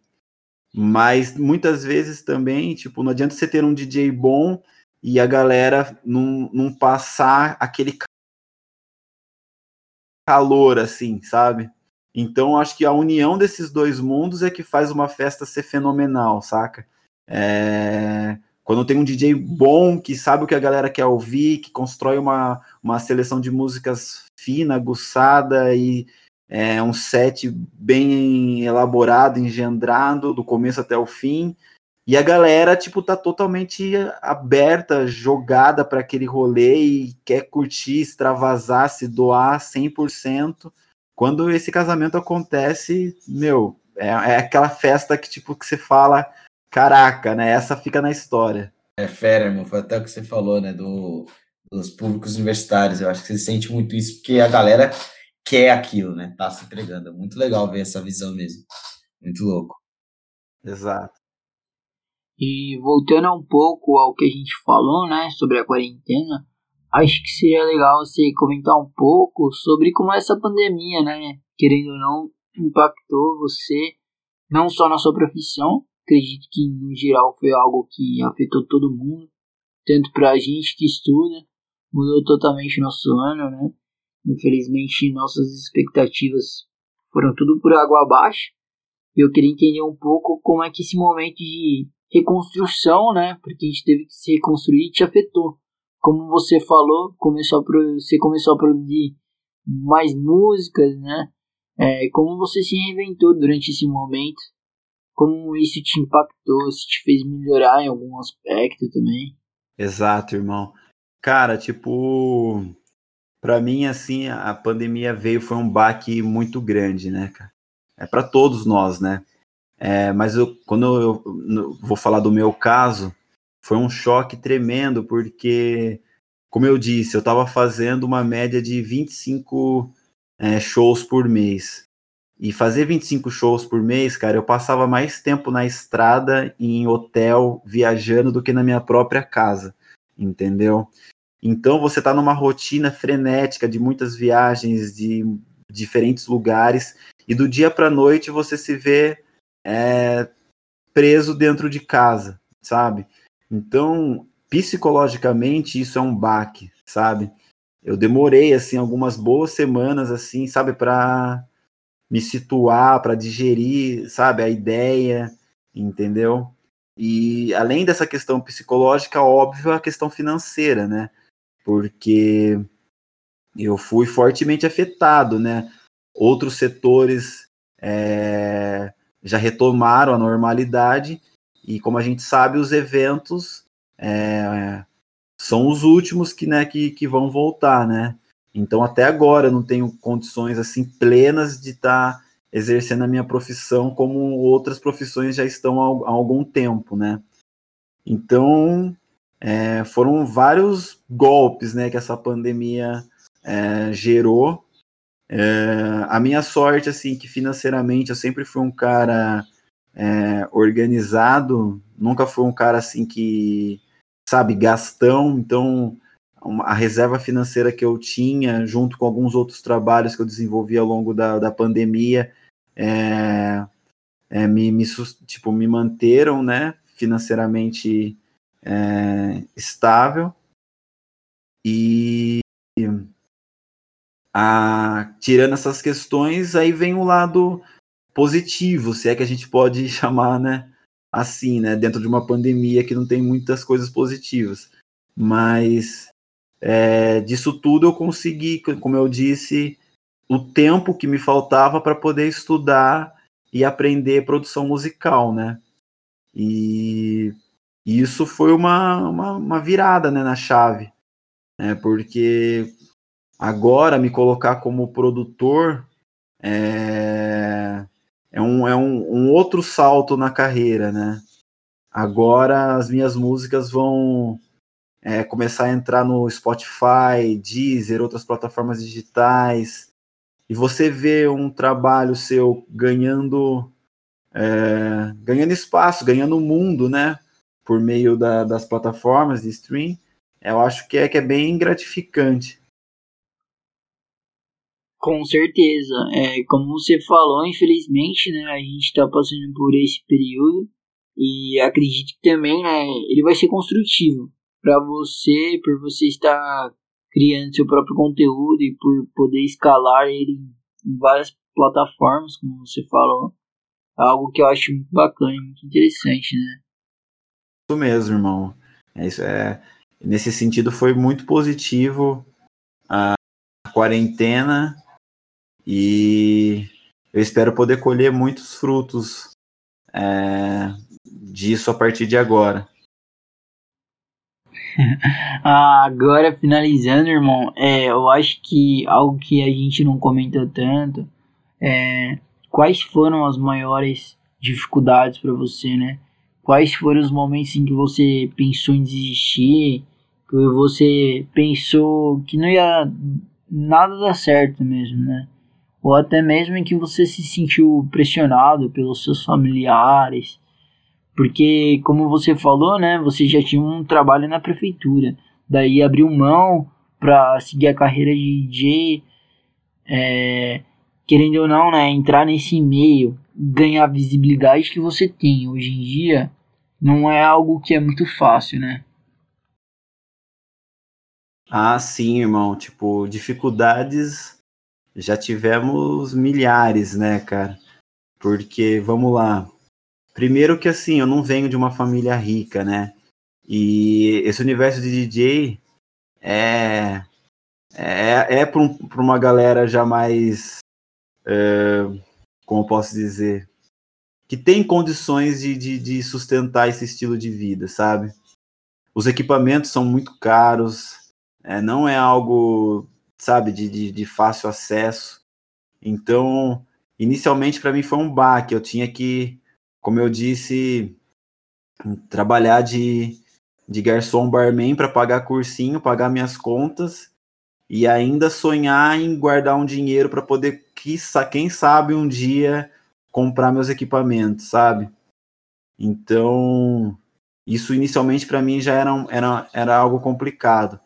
Speaker 3: Mas muitas vezes também, tipo, não adianta você ter um DJ bom e a galera não, não passar aquele calor, assim, sabe? Então, acho que a união desses dois mundos é que faz uma festa ser fenomenal, saca? É... Quando tem um DJ bom, que sabe o que a galera quer ouvir, que constrói uma, uma seleção de músicas fina, aguçada e é, um set bem elaborado, engendrado, do começo até o fim. E a galera, tipo, tá totalmente aberta, jogada para aquele rolê e quer curtir, extravasar, se doar 100%. Quando esse casamento acontece, meu, é, é aquela festa que, tipo, que você fala, caraca, né? Essa fica na história.
Speaker 2: É fera, irmão. Foi até o que você falou, né? Do, dos públicos universitários. Eu acho que você sente muito isso, porque a galera quer aquilo, né? Tá se entregando. É muito legal ver essa visão mesmo. Muito louco.
Speaker 3: Exato.
Speaker 1: E voltando um pouco ao que a gente falou, né, sobre a quarentena, acho que seria legal você comentar um pouco sobre como essa pandemia, né, querendo ou não, impactou você, não só na sua profissão, acredito que no geral foi algo que afetou todo mundo, tanto para a gente que estuda, mudou totalmente nosso ano, né, infelizmente nossas expectativas foram tudo por água abaixo, eu queria entender um pouco como é que esse momento de reconstrução, né? Porque a gente teve que se reconstruir e te afetou. Como você falou, começou a você começou a produzir mais músicas, né? É, como você se reinventou durante esse momento? Como isso te impactou? Se te fez melhorar em algum aspecto também?
Speaker 3: Exato, irmão. Cara, tipo, para mim assim, a pandemia veio foi um baque muito grande, né, cara? É para todos nós, né? É, mas eu, quando eu, eu vou falar do meu caso, foi um choque tremendo, porque, como eu disse, eu estava fazendo uma média de 25 é, shows por mês. E fazer 25 shows por mês, cara, eu passava mais tempo na estrada, em hotel, viajando, do que na minha própria casa, entendeu? Então você está numa rotina frenética de muitas viagens, de diferentes lugares, e do dia para noite você se vê é, preso dentro de casa, sabe? Então, psicologicamente, isso é um baque, sabe? Eu demorei, assim, algumas boas semanas, assim, sabe, para me situar, para digerir, sabe, a ideia, entendeu? E além dessa questão psicológica, óbvio, a questão financeira, né? Porque eu fui fortemente afetado, né? Outros setores é, já retomaram a normalidade e como a gente sabe os eventos é, são os últimos que, né, que, que vão voltar, né? Então até agora eu não tenho condições assim plenas de estar tá exercendo a minha profissão como outras profissões já estão há, algum tempo, né? Então é, foram vários golpes, né, que essa pandemia é, gerou. É, a minha sorte, assim, que financeiramente eu sempre fui um cara é, organizado, nunca fui um cara assim que, sabe, gastão, então a reserva financeira que eu tinha, junto com alguns outros trabalhos que eu desenvolvi ao longo da, da pandemia, é, é, me, me, tipo, me manteram, né, financeiramente é, estável. E a, tirando essas questões, aí vem o lado positivo, se é que a gente pode chamar, né? Assim, né? Dentro de uma pandemia que não tem muitas coisas positivas. Mas é, disso tudo eu consegui, como eu disse, o tempo que me faltava para poder estudar e aprender produção musical, né? E isso foi uma, uma, uma virada né, na chave, né? Porque Agora, me colocar como produtor é, é, um, é um, um outro salto na carreira, né? Agora as minhas músicas vão é, começar a entrar no Spotify, Deezer, outras plataformas digitais, e você vê um trabalho seu ganhando é, ganhando espaço, ganhando mundo, né? Por meio da, das plataformas de stream, eu acho que é, que é bem gratificante.
Speaker 1: Com certeza. É, como você falou, infelizmente, né, a gente está passando por esse período e acredito que também né, ele vai ser construtivo para você, por você estar criando seu próprio conteúdo e por poder escalar ele em várias plataformas, como você falou. Algo que eu acho muito bacana e muito interessante, né?
Speaker 3: Isso mesmo, irmão. É isso é nesse sentido foi muito positivo a quarentena e eu espero poder colher muitos frutos é, disso a partir de agora.
Speaker 1: Agora, finalizando, irmão, é, eu acho que algo que a gente não comentou tanto é quais foram as maiores dificuldades para você, né? Quais foram os momentos em que você pensou em desistir, que você pensou que não ia nada dar certo mesmo, né? Ou até mesmo em que você se sentiu pressionado pelos seus familiares, porque, como você falou, né, você já tinha um trabalho na prefeitura. Daí abriu mão para seguir a carreira de DJ, é, querendo ou não, né, entrar nesse meio, ganhar a visibilidade que você tem hoje em dia, não é algo que é muito fácil, né?
Speaker 3: Ah, sim, irmão. Tipo, dificuldades já tivemos milhares, né, cara? Porque, vamos lá, Primeiro que assim, eu não venho de uma família rica, né? E esse universo de DJ é é, é para um, uma galera já mais é, como posso dizer que tem condições de, de, de, sustentar esse estilo de vida, sabe? Os equipamentos são muito caros, é, não é algo, sabe, de, de, de fácil acesso. Então, inicialmente para mim foi um baque, eu tinha que como eu disse, trabalhar de, de garçom barman para pagar cursinho, pagar minhas contas e ainda sonhar em guardar um dinheiro para poder, quem sabe, um dia comprar meus equipamentos, sabe? Então, isso inicialmente para mim já era, era, era algo complicado,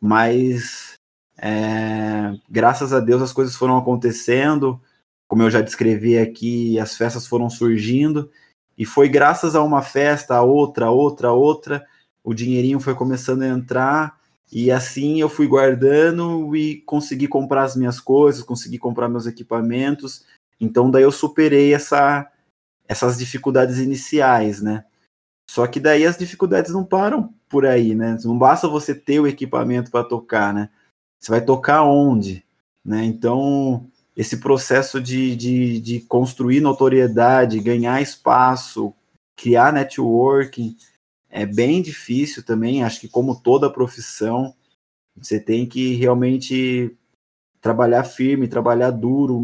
Speaker 3: mas é, graças a Deus as coisas foram acontecendo, como eu já descrevi aqui, as festas foram surgindo, e foi graças a uma festa, a outra, a outra, a outra, o dinheirinho foi começando a entrar, e assim eu fui guardando e consegui comprar as minhas coisas, consegui comprar meus equipamentos. Então daí eu superei essa, essas dificuldades iniciais, né? Só que daí as dificuldades não param por aí, né? Não basta você ter o equipamento para tocar, né? Você vai tocar onde, né? Então esse processo de, de, de construir notoriedade, ganhar espaço, criar networking, é bem difícil também. Acho que, como toda profissão, você tem que realmente trabalhar firme, trabalhar duro,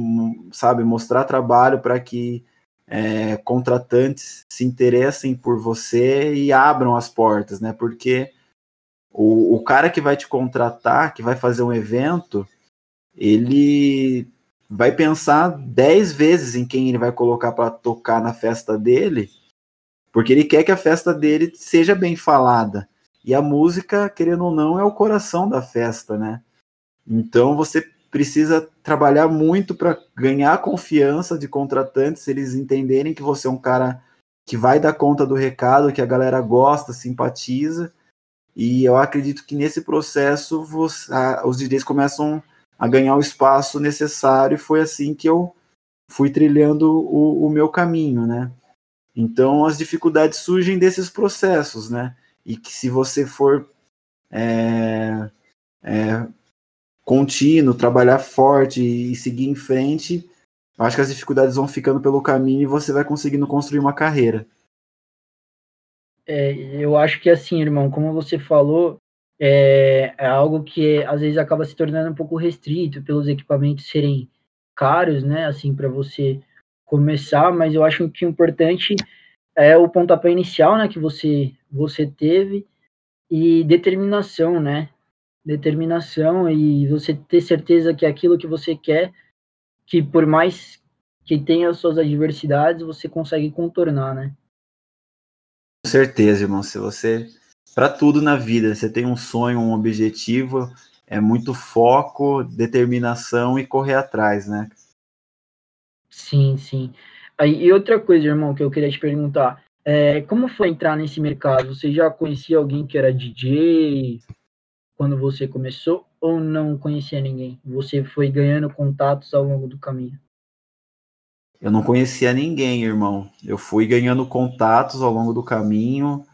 Speaker 3: sabe? Mostrar trabalho para que é, contratantes se interessem por você e abram as portas, né? Porque o, o cara que vai te contratar, que vai fazer um evento, ele vai pensar dez vezes em quem ele vai colocar para tocar na festa dele, porque ele quer que a festa dele seja bem falada. E a música, querendo ou não, é o coração da festa, né? Então você precisa trabalhar muito para ganhar a confiança de contratantes, eles entenderem que você é um cara que vai dar conta do recado, que a galera gosta, simpatiza. E eu acredito que nesse processo você, os DJs começam a ganhar o espaço necessário, e foi assim que eu fui trilhando o, o meu caminho, né? Então as dificuldades surgem desses processos, né? E que se você for é, é, contínuo, trabalhar forte e seguir em frente, acho que as dificuldades vão ficando pelo caminho e você vai conseguindo construir uma carreira.
Speaker 1: É, eu acho que assim, irmão, como você falou, é, é algo que às vezes acaba se tornando um pouco restrito pelos equipamentos serem caros, né? Assim, para você começar, mas eu acho que o importante é o pontapé inicial, né? Que você, você teve e determinação, né? Determinação e você ter certeza que aquilo que você quer, que por mais que as suas adversidades, você consegue contornar, né?
Speaker 3: Com certeza, irmão. Se você. Para tudo na vida, você tem um sonho, um objetivo, é muito foco, determinação e correr atrás, né?
Speaker 1: Sim, sim. Aí, e outra coisa, irmão, que eu queria te perguntar. É, como foi entrar nesse mercado? Você já conhecia alguém que era DJ quando você começou ou não conhecia ninguém? Você foi ganhando contatos ao longo do caminho?
Speaker 3: Eu não conhecia ninguém, irmão. Eu fui ganhando contatos ao longo do caminho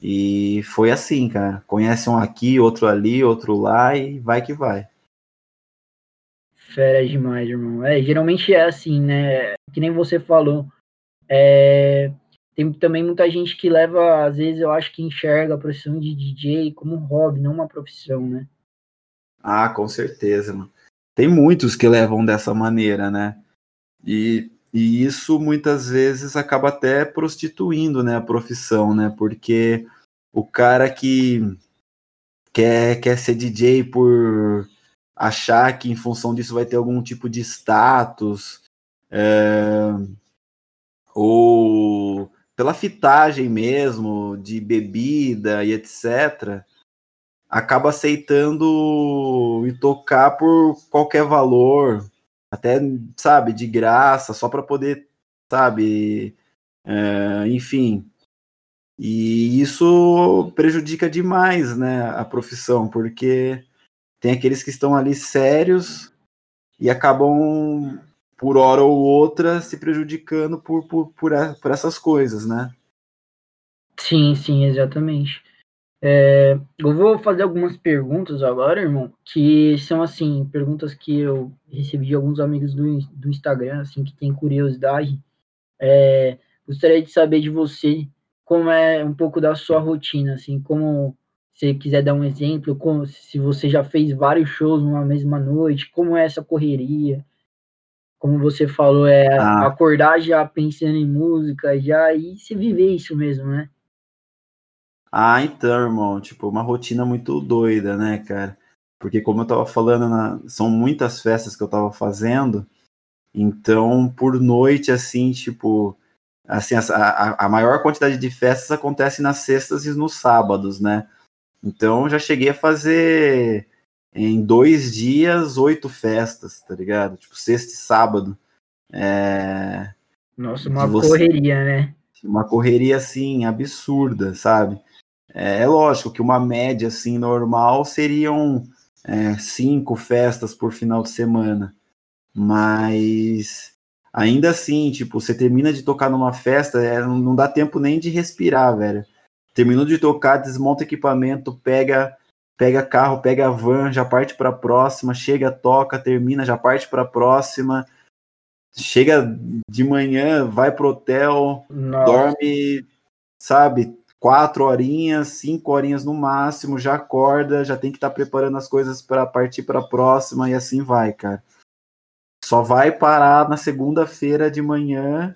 Speaker 3: e foi assim, cara. Conhece um aqui, outro ali, outro lá e vai que vai.
Speaker 1: Fera demais, irmão. É, geralmente é assim, né? Que nem você falou. É, tem também muita gente que leva, às vezes eu acho que enxerga a profissão de DJ como um hobby, não uma profissão, né?
Speaker 3: Ah, com certeza, mano. Tem muitos que levam dessa maneira, né? E, e isso muitas vezes acaba até prostituindo, né, a profissão, né? Porque o cara que quer, quer ser DJ por achar que em função disso vai ter algum tipo de status, é, ou pela fitagem mesmo, de bebida e etc., acaba aceitando e tocar por qualquer valor, até, sabe, de graça, só para poder, sabe, é, enfim. E isso prejudica demais, né, a profissão, porque tem aqueles que estão ali sérios e acabam, por hora ou outra, se prejudicando por, por, por, por essas coisas, né?
Speaker 1: Sim, sim, exatamente. É, eu vou fazer algumas perguntas agora, irmão, que são, assim, perguntas que eu recebi de alguns amigos do, do Instagram, assim, que tem curiosidade. É, gostaria de saber de você como é um pouco da sua rotina, assim, como você quiser dar um exemplo, como se você já fez vários shows numa mesma noite, como é essa correria? Como você falou, é ah. acordar já pensando em música, já e se viver isso mesmo, né?
Speaker 3: Ah, então, irmão, tipo, uma rotina muito doida, né, cara? Porque como eu tava falando, na... são muitas festas que eu tava fazendo, então por noite, assim, tipo, assim, a, a maior quantidade de festas acontece nas sextas e nos sábados, né? Então já cheguei a fazer em dois dias oito festas, tá ligado? Tipo, sexta e sábado. É...
Speaker 1: Nossa, uma você... correria, né?
Speaker 3: Uma correria assim, absurda, sabe? É, é lógico que uma média assim normal seriam é, cinco festas por final de semana. Mas ainda assim, tipo, você termina de tocar numa festa, é, não dá tempo nem de respirar, velho. Terminou de tocar, desmonta equipamento, pega pega carro, pega a van, já parte para a próxima, chega, toca, termina, já parte para a próxima. Chega de manhã, vai pro hotel, Nossa. dorme, sabe, quatro horinhas, cinco horinhas no máximo, já acorda, já tem que estar tá preparando as coisas para partir para a próxima e assim vai, cara. Só vai parar na segunda-feira de manhã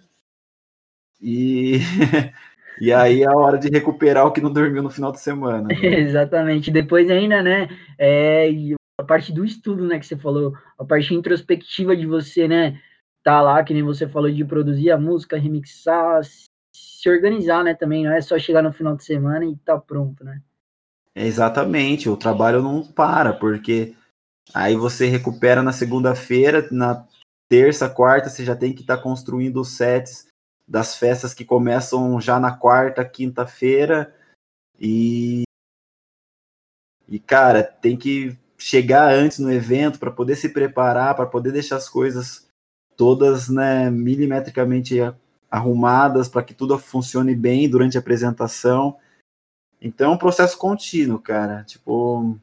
Speaker 3: e E aí é a hora de recuperar o que não dormiu no final de semana. Né?
Speaker 1: Exatamente. Depois ainda, né? É, a parte do estudo, né, que você falou, a parte introspectiva de você, né? Tá lá, que nem você falou, de produzir a música, remixar, se organizar, né, também, não é só chegar no final de semana e tá pronto, né?
Speaker 3: exatamente, o trabalho não para, porque aí você recupera na segunda-feira, na terça, quarta, você já tem que estar tá construindo os sets das festas que começam já na quarta, quinta-feira. E, e, cara, tem que chegar antes no evento para poder se preparar, para poder deixar as coisas todas né, milimetricamente arrumadas para que tudo funcione bem durante a apresentação. Então é um processo contínuo, cara. Tipo,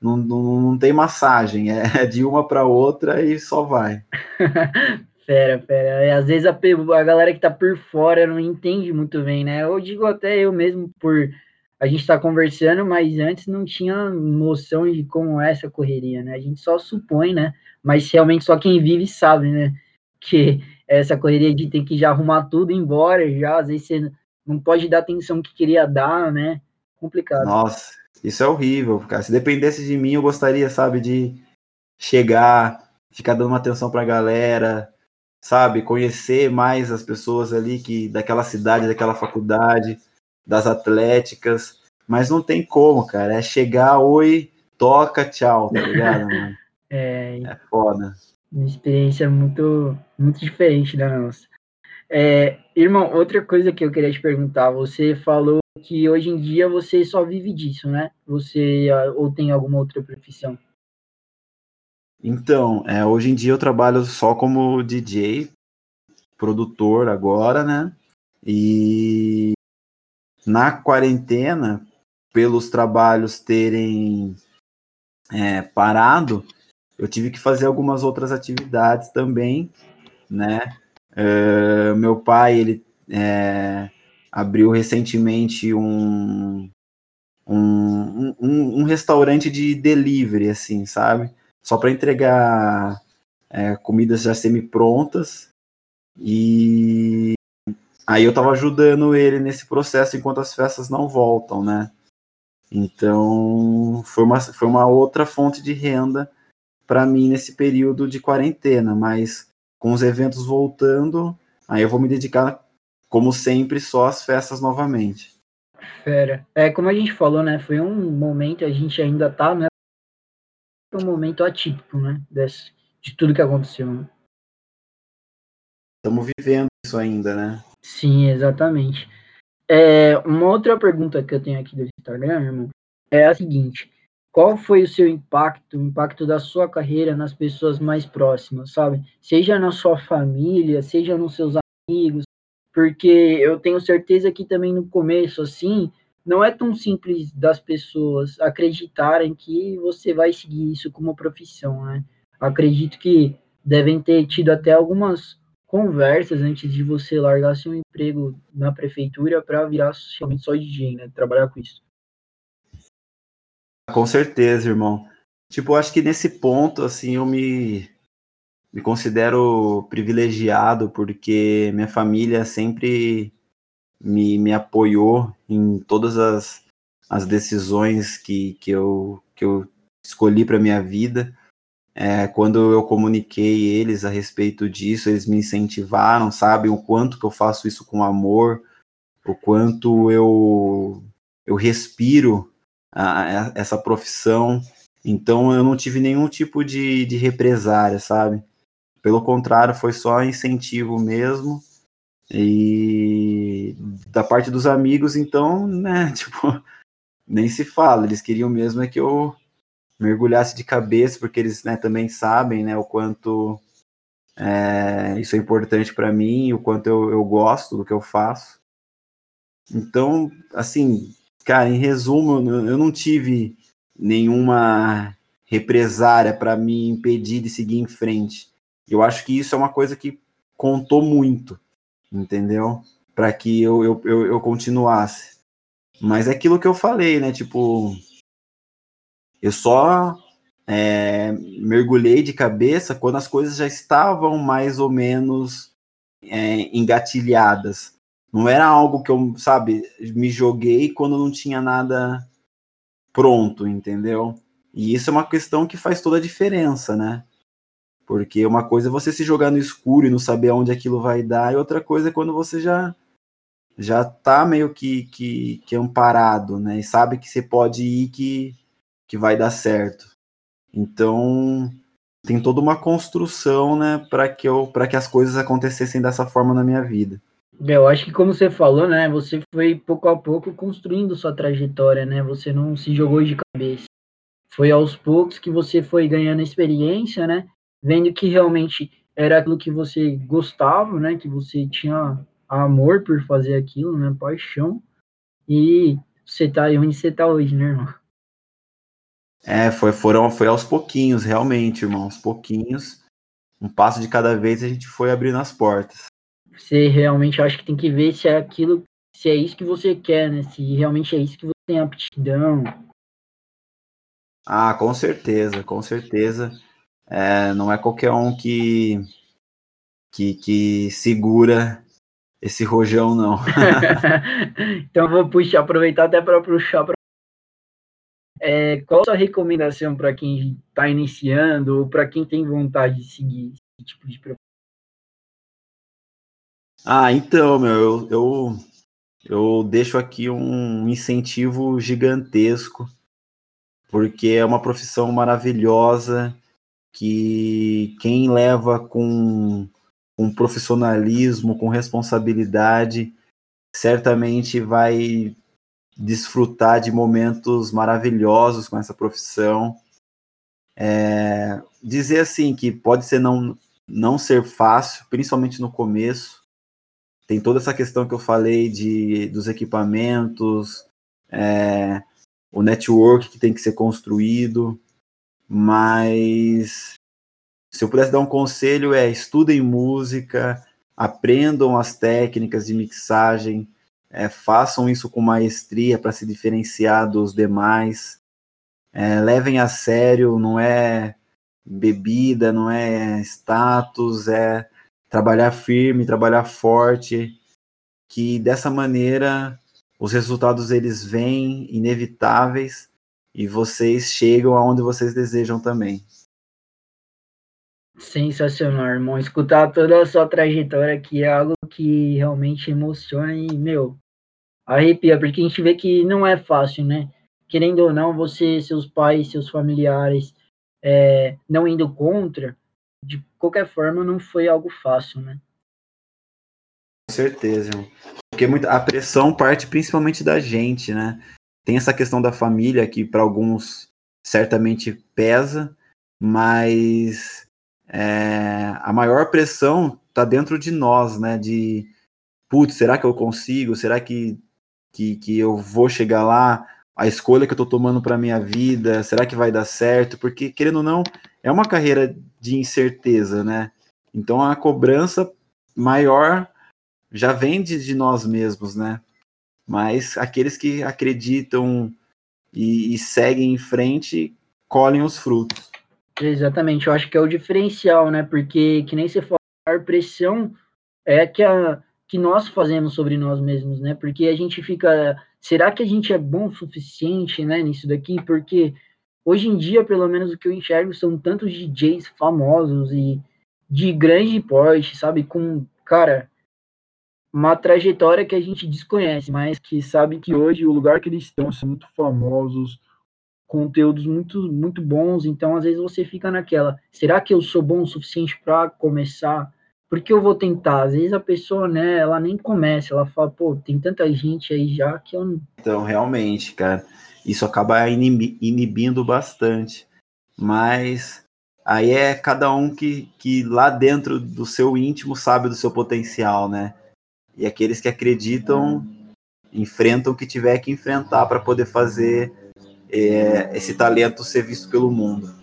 Speaker 3: não, não, não tem massagem, é de uma para outra e só vai.
Speaker 1: Fera, fera. E às vezes a, a galera que tá por fora não entende muito bem, né? Eu digo até eu mesmo por a gente tá conversando, mas antes não tinha noção de como é essa correria, né? A gente só supõe, né? Mas realmente só quem vive sabe, né? Que essa correria de ter que já arrumar tudo embora, já às vezes você não pode dar atenção que queria dar, né? Complicado.
Speaker 3: Nossa, isso é horrível, cara. Se dependesse de mim, eu gostaria, sabe, de chegar, ficar dando uma atenção pra galera, sabe, conhecer mais as pessoas ali que daquela cidade, daquela faculdade, das atléticas, mas não tem como, cara. É chegar, oi, toca, tchau, tá ligado, mano?
Speaker 1: É,
Speaker 3: É foda.
Speaker 1: uma experiência muito, muito diferente da nossa. É, irmão, outra coisa que eu queria te perguntar, você falou que hoje em dia você só vive disso, né? Você ah, ou tem alguma outra profissão?
Speaker 3: Então, é, hoje em dia eu trabalho só como DJ, produtor agora, né? E na quarentena, pelos trabalhos terem é, parado, eu tive que fazer algumas outras atividades também, né? É, meu pai, ele é, abriu recentemente um, um, um, um restaurante de delivery, assim, sabe? Só para entregar é, comidas já semi-prontas. E aí eu tava ajudando ele nesse processo enquanto as festas não voltam, né? Então foi uma, foi uma outra fonte de renda para mim nesse período de quarentena, mas com os eventos voltando, aí eu vou me dedicar, como sempre, só às festas novamente.
Speaker 1: Fera. É, como a gente falou, né? Foi um momento, a gente ainda tá, né? Um momento atípico, né? Desse, de tudo que aconteceu. Né?
Speaker 3: Estamos vivendo isso ainda, né?
Speaker 1: Sim, exatamente. É, uma outra pergunta que eu tenho aqui do Instagram, irmão, é a seguinte: qual foi o seu impacto, o impacto da sua carreira nas pessoas mais próximas, sabe? Seja na sua família, seja nos seus amigos, porque eu tenho certeza que também no começo, assim, não é tão simples das pessoas acreditarem que você vai seguir isso como profissão, né? Acredito que devem ter tido até algumas conversas antes de você largar seu emprego na prefeitura para virar realmente só DJ, né? Trabalhar com isso.
Speaker 3: Com certeza, irmão. Tipo, acho que nesse ponto, assim, eu me, me considero privilegiado porque minha família sempre me, me apoiou em todas as, as decisões que, que, eu, que eu escolhi para minha vida. É, quando eu comuniquei eles a respeito disso, eles me incentivaram, sabem o quanto que eu faço isso com amor, o quanto eu, eu respiro a, a, essa profissão. Então eu não tive nenhum tipo de, de represária, sabe? Pelo contrário, foi só incentivo mesmo. E da parte dos amigos, então, né, tipo, nem se fala. Eles queriam mesmo é que eu mergulhasse de cabeça, porque eles né, também sabem né, o quanto é, isso é importante para mim, o quanto eu, eu gosto do que eu faço. Então, assim, cara, em resumo, eu não tive nenhuma represária para me impedir de seguir em frente. Eu acho que isso é uma coisa que contou muito, entendeu? Para que eu, eu, eu, eu continuasse. Mas é aquilo que eu falei, né? Tipo, eu só é, mergulhei de cabeça quando as coisas já estavam mais ou menos é, engatilhadas. Não era algo que eu, sabe, me joguei quando não tinha nada pronto, entendeu? E isso é uma questão que faz toda a diferença, né? Porque uma coisa é você se jogar no escuro e não saber aonde aquilo vai dar, e outra coisa é quando você já já tá meio que, que, que amparado, né? E sabe que você pode ir que que vai dar certo. Então, tem toda uma construção, né, para que eu para que as coisas acontecessem dessa forma na minha vida.
Speaker 1: Eu acho que como você falou, né, você foi pouco a pouco construindo sua trajetória, né? Você não se jogou de cabeça. Foi aos poucos que você foi ganhando experiência, né? Vendo que realmente era aquilo que você gostava, né? Que você tinha amor por fazer aquilo, né? Paixão. E você tá aí onde você tá hoje, né, irmão?
Speaker 3: É, foi, foram, foi aos pouquinhos, realmente, irmão, aos pouquinhos. Um passo de cada vez a gente foi abrindo as portas.
Speaker 1: Você realmente acha que tem que ver se é aquilo, se é isso que você quer, né? Se realmente é isso que você tem aptidão.
Speaker 3: Ah, com certeza, com certeza. É, não é qualquer um que, que, que segura esse rojão, não.
Speaker 1: então vou puxar, aproveitar até para puxar pra é, qual a sua recomendação para quem está iniciando ou para quem tem vontade de seguir esse tipo de profissão?
Speaker 3: Ah, então, meu, eu, eu, eu deixo aqui um incentivo gigantesco, porque é uma profissão maravilhosa que quem leva com, com profissionalismo, com responsabilidade, certamente vai desfrutar de momentos maravilhosos com essa profissão. É, dizer assim que pode ser não, não ser fácil, principalmente no começo. Tem toda essa questão que eu falei de, dos equipamentos, é, o network que tem que ser construído, mas se eu pudesse dar um conselho é estudem música, aprendam as técnicas de mixagem, é, façam isso com maestria para se diferenciar dos demais, é, levem a sério, não é bebida, não é status, é trabalhar firme, trabalhar forte, que dessa maneira os resultados eles vêm inevitáveis e vocês chegam aonde vocês desejam também.
Speaker 1: Sensacional, irmão. Escutar toda a sua trajetória aqui é algo que realmente emociona e, meu, arrepia, porque a gente vê que não é fácil, né? Querendo ou não, você, seus pais, seus familiares, é, não indo contra, de qualquer forma, não foi algo fácil, né?
Speaker 3: Com certeza, irmão. Porque muita, a pressão parte principalmente da gente, né? Tem essa questão da família que para alguns certamente pesa, mas é, a maior pressão está dentro de nós, né? De putz, será que eu consigo? Será que, que, que eu vou chegar lá? A escolha que eu estou tomando para minha vida, será que vai dar certo? Porque, querendo ou não, é uma carreira de incerteza, né? Então a cobrança maior já vem de, de nós mesmos, né? Mas aqueles que acreditam e, e seguem em frente colhem os frutos.
Speaker 1: Exatamente, eu acho que é o diferencial, né? Porque, que nem você falou, a pressão é que, a, que nós fazemos sobre nós mesmos, né? Porque a gente fica. Será que a gente é bom o suficiente, né? Nisso daqui? Porque hoje em dia, pelo menos o que eu enxergo, são tantos DJs famosos e de grande porte, sabe? Com, cara, uma trajetória que a gente desconhece, mas que sabe que hoje o lugar que eles estão são muito famosos conteúdos muito, muito bons, então às vezes você fica naquela, será que eu sou bom o suficiente para começar? Porque eu vou tentar, às vezes a pessoa, né, ela nem começa, ela fala, pô, tem tanta gente aí já que eu não...
Speaker 3: Então, realmente, cara, isso acaba inibindo bastante, mas aí é cada um que, que lá dentro do seu íntimo sabe do seu potencial, né? E aqueles que acreditam enfrentam o que tiver que enfrentar para poder fazer é, esse talento ser visto pelo mundo.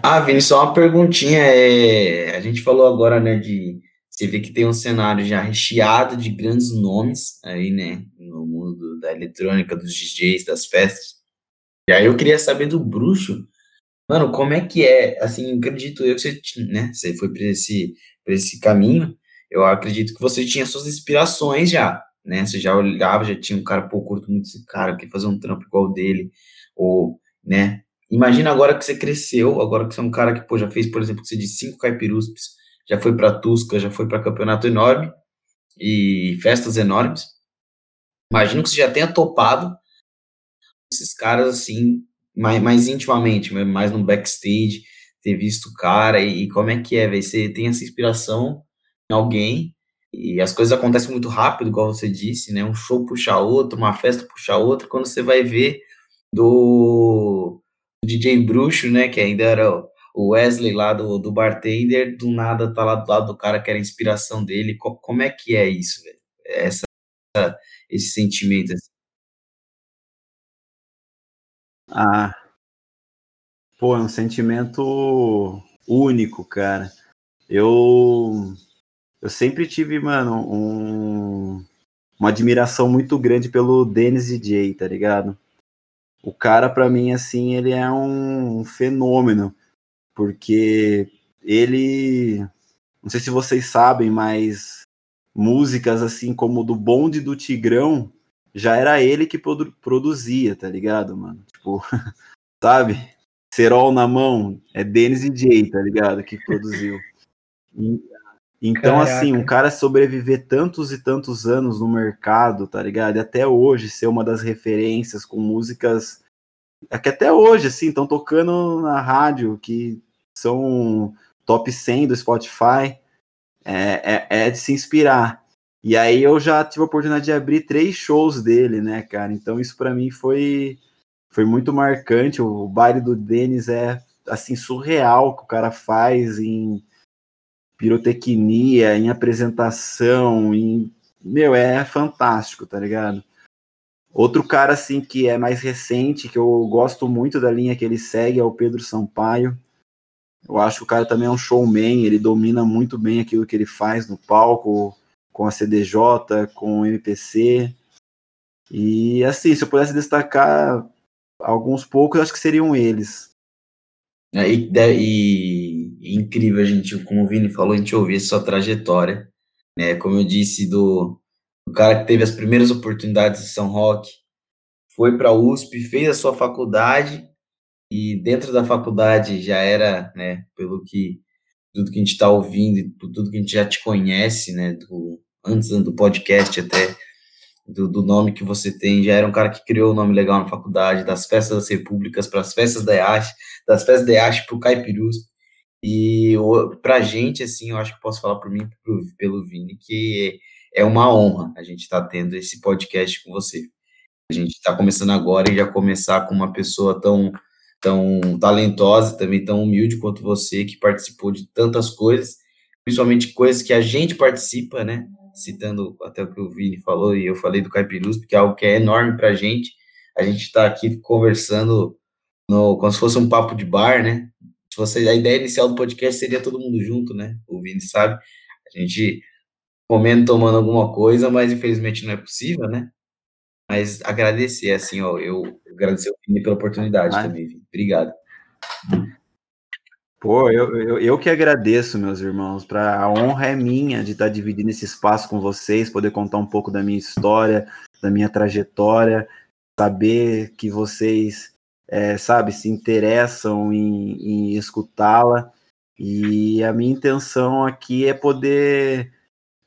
Speaker 2: Ah, Vini, só uma perguntinha. É, a gente falou agora, né, de você vê que tem um cenário já recheado de grandes nomes aí, né, no mundo da eletrônica, dos DJs, das festas. E aí eu queria saber do Bruxo, mano, como é que é? Assim, acredito eu que você, né, você foi para esse, esse caminho. Eu acredito que você tinha suas inspirações já né? Você já olhava, já tinha um cara, pô, curto muito esse cara, quer fazer um trampo igual dele, ou, né? Imagina agora que você cresceu, agora que você é um cara que, pô, já fez, por exemplo, que você de cinco caipiruspes, já foi para Tusca, já foi para campeonato enorme e festas enormes. Imagina que você já tenha topado esses caras assim, mais, mais intimamente, mais no backstage, ter visto o cara e, e como é que é? Você tem essa inspiração em alguém e as coisas acontecem muito rápido, igual você disse, né? Um show puxa outro, uma festa puxa outra. Quando você vai ver do DJ Bruxo, né? Que ainda era o Wesley lá do, do bartender, do nada tá lá do lado do cara que era a inspiração dele. Como é que é isso? Essa, esse sentimento. Assim.
Speaker 3: Ah, pô, é um sentimento único, cara. Eu eu sempre tive, mano, um, uma admiração muito grande pelo Dennis DJ, tá ligado? O cara, para mim, assim, ele é um fenômeno, porque ele, não sei se vocês sabem, mas músicas assim como do Bonde do Tigrão, já era ele que produ produzia, tá ligado, mano? Tipo, sabe? Serol na mão, é Dennis DJ, tá ligado? Que produziu. Então, Caraca. assim, um cara sobreviver tantos e tantos anos no mercado, tá ligado? E até hoje ser uma das referências com músicas. É que até hoje, assim, estão tocando na rádio, que são top 100 do Spotify. É, é, é, de se inspirar. E aí eu já tive a oportunidade de abrir três shows dele, né, cara? Então isso para mim foi, foi muito marcante. O baile do Denis é assim surreal que o cara faz em pirotecnia, em apresentação, em meu, é fantástico, tá ligado? Outro cara assim que é mais recente, que eu gosto muito da linha que ele segue é o Pedro Sampaio. Eu acho que o cara também é um showman, ele domina muito bem aquilo que ele faz no palco, com a CDJ, com o MPC. E assim, se eu pudesse destacar alguns poucos, acho que seriam eles.
Speaker 2: É, e, e, e, incrível a gente, como o Vini falou, a gente ouvir sua trajetória, né? Como eu disse, do, do cara que teve as primeiras oportunidades de São Roque, foi para a USP, fez a sua faculdade e dentro da faculdade já era, né, pelo que tudo que a gente está ouvindo, tudo que a gente já te conhece, né, do, antes do podcast até, do, do, nome que você tem, já era um cara que criou um nome legal na faculdade, das festas das repúblicas para as festas da EASH, das festas da EASH para o Caipirus, e para a gente, assim, eu acho que posso falar por mim pro, pelo Vini, que é uma honra a gente estar tá tendo esse podcast com você. A gente está começando agora e já começar com uma pessoa tão tão talentosa, também tão humilde quanto você, que participou de tantas coisas, principalmente coisas que a gente participa, né? Citando até o que o Vini falou e eu falei do Caipirus, porque é algo que é enorme para a gente. A gente está aqui conversando no, como se fosse um papo de bar, né? Se você, a ideia inicial do podcast seria todo mundo junto, né? O Vini sabe. A gente comendo, tomando alguma coisa, mas infelizmente não é possível, né? Mas agradecer, assim, ó, eu agradecer o Vini pela oportunidade ah. também, Vini. Obrigado.
Speaker 3: Pô, eu, eu, eu, que agradeço, meus irmãos. Pra, a honra é minha de estar dividindo esse espaço com vocês, poder contar um pouco da minha história, da minha trajetória, saber que vocês, é, sabe, se interessam em, em escutá-la. E a minha intenção aqui é poder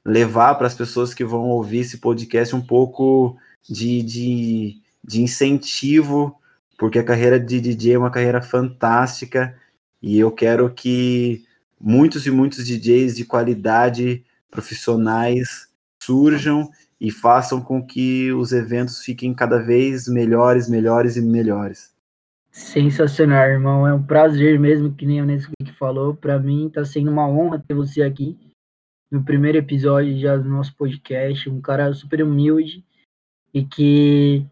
Speaker 3: levar para as pessoas que vão ouvir esse podcast um pouco de, de, de incentivo, porque a carreira de DJ é uma carreira fantástica e eu quero que muitos e muitos DJs de qualidade profissionais surjam e façam com que os eventos fiquem cada vez melhores, melhores e melhores.
Speaker 1: Sensacional, irmão. É um prazer mesmo, que nem o Nesquik falou. Para mim, está sendo uma honra ter você aqui no primeiro episódio já do nosso podcast. Um cara super humilde e que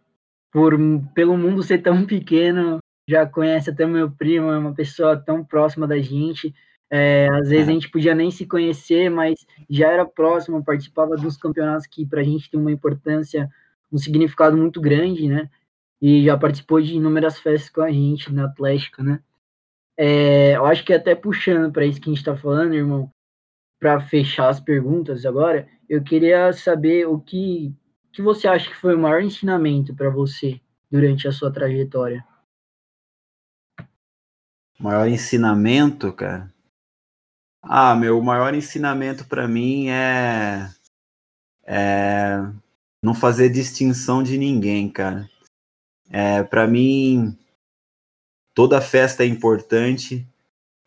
Speaker 1: por pelo mundo ser tão pequeno já conhece até meu primo, é uma pessoa tão próxima da gente. É, às vezes a gente podia nem se conhecer, mas já era próximo, participava dos campeonatos que para a gente tem uma importância, um significado muito grande, né? E já participou de inúmeras festas com a gente na Atlética, né? É, eu acho que até puxando para isso que a gente está falando, irmão, para fechar as perguntas agora, eu queria saber o que que você acha que foi o maior ensinamento para você durante a sua trajetória?
Speaker 3: Maior ensinamento, cara? Ah, meu maior ensinamento para mim é, é não fazer distinção de ninguém, cara. É, para mim, toda festa é importante,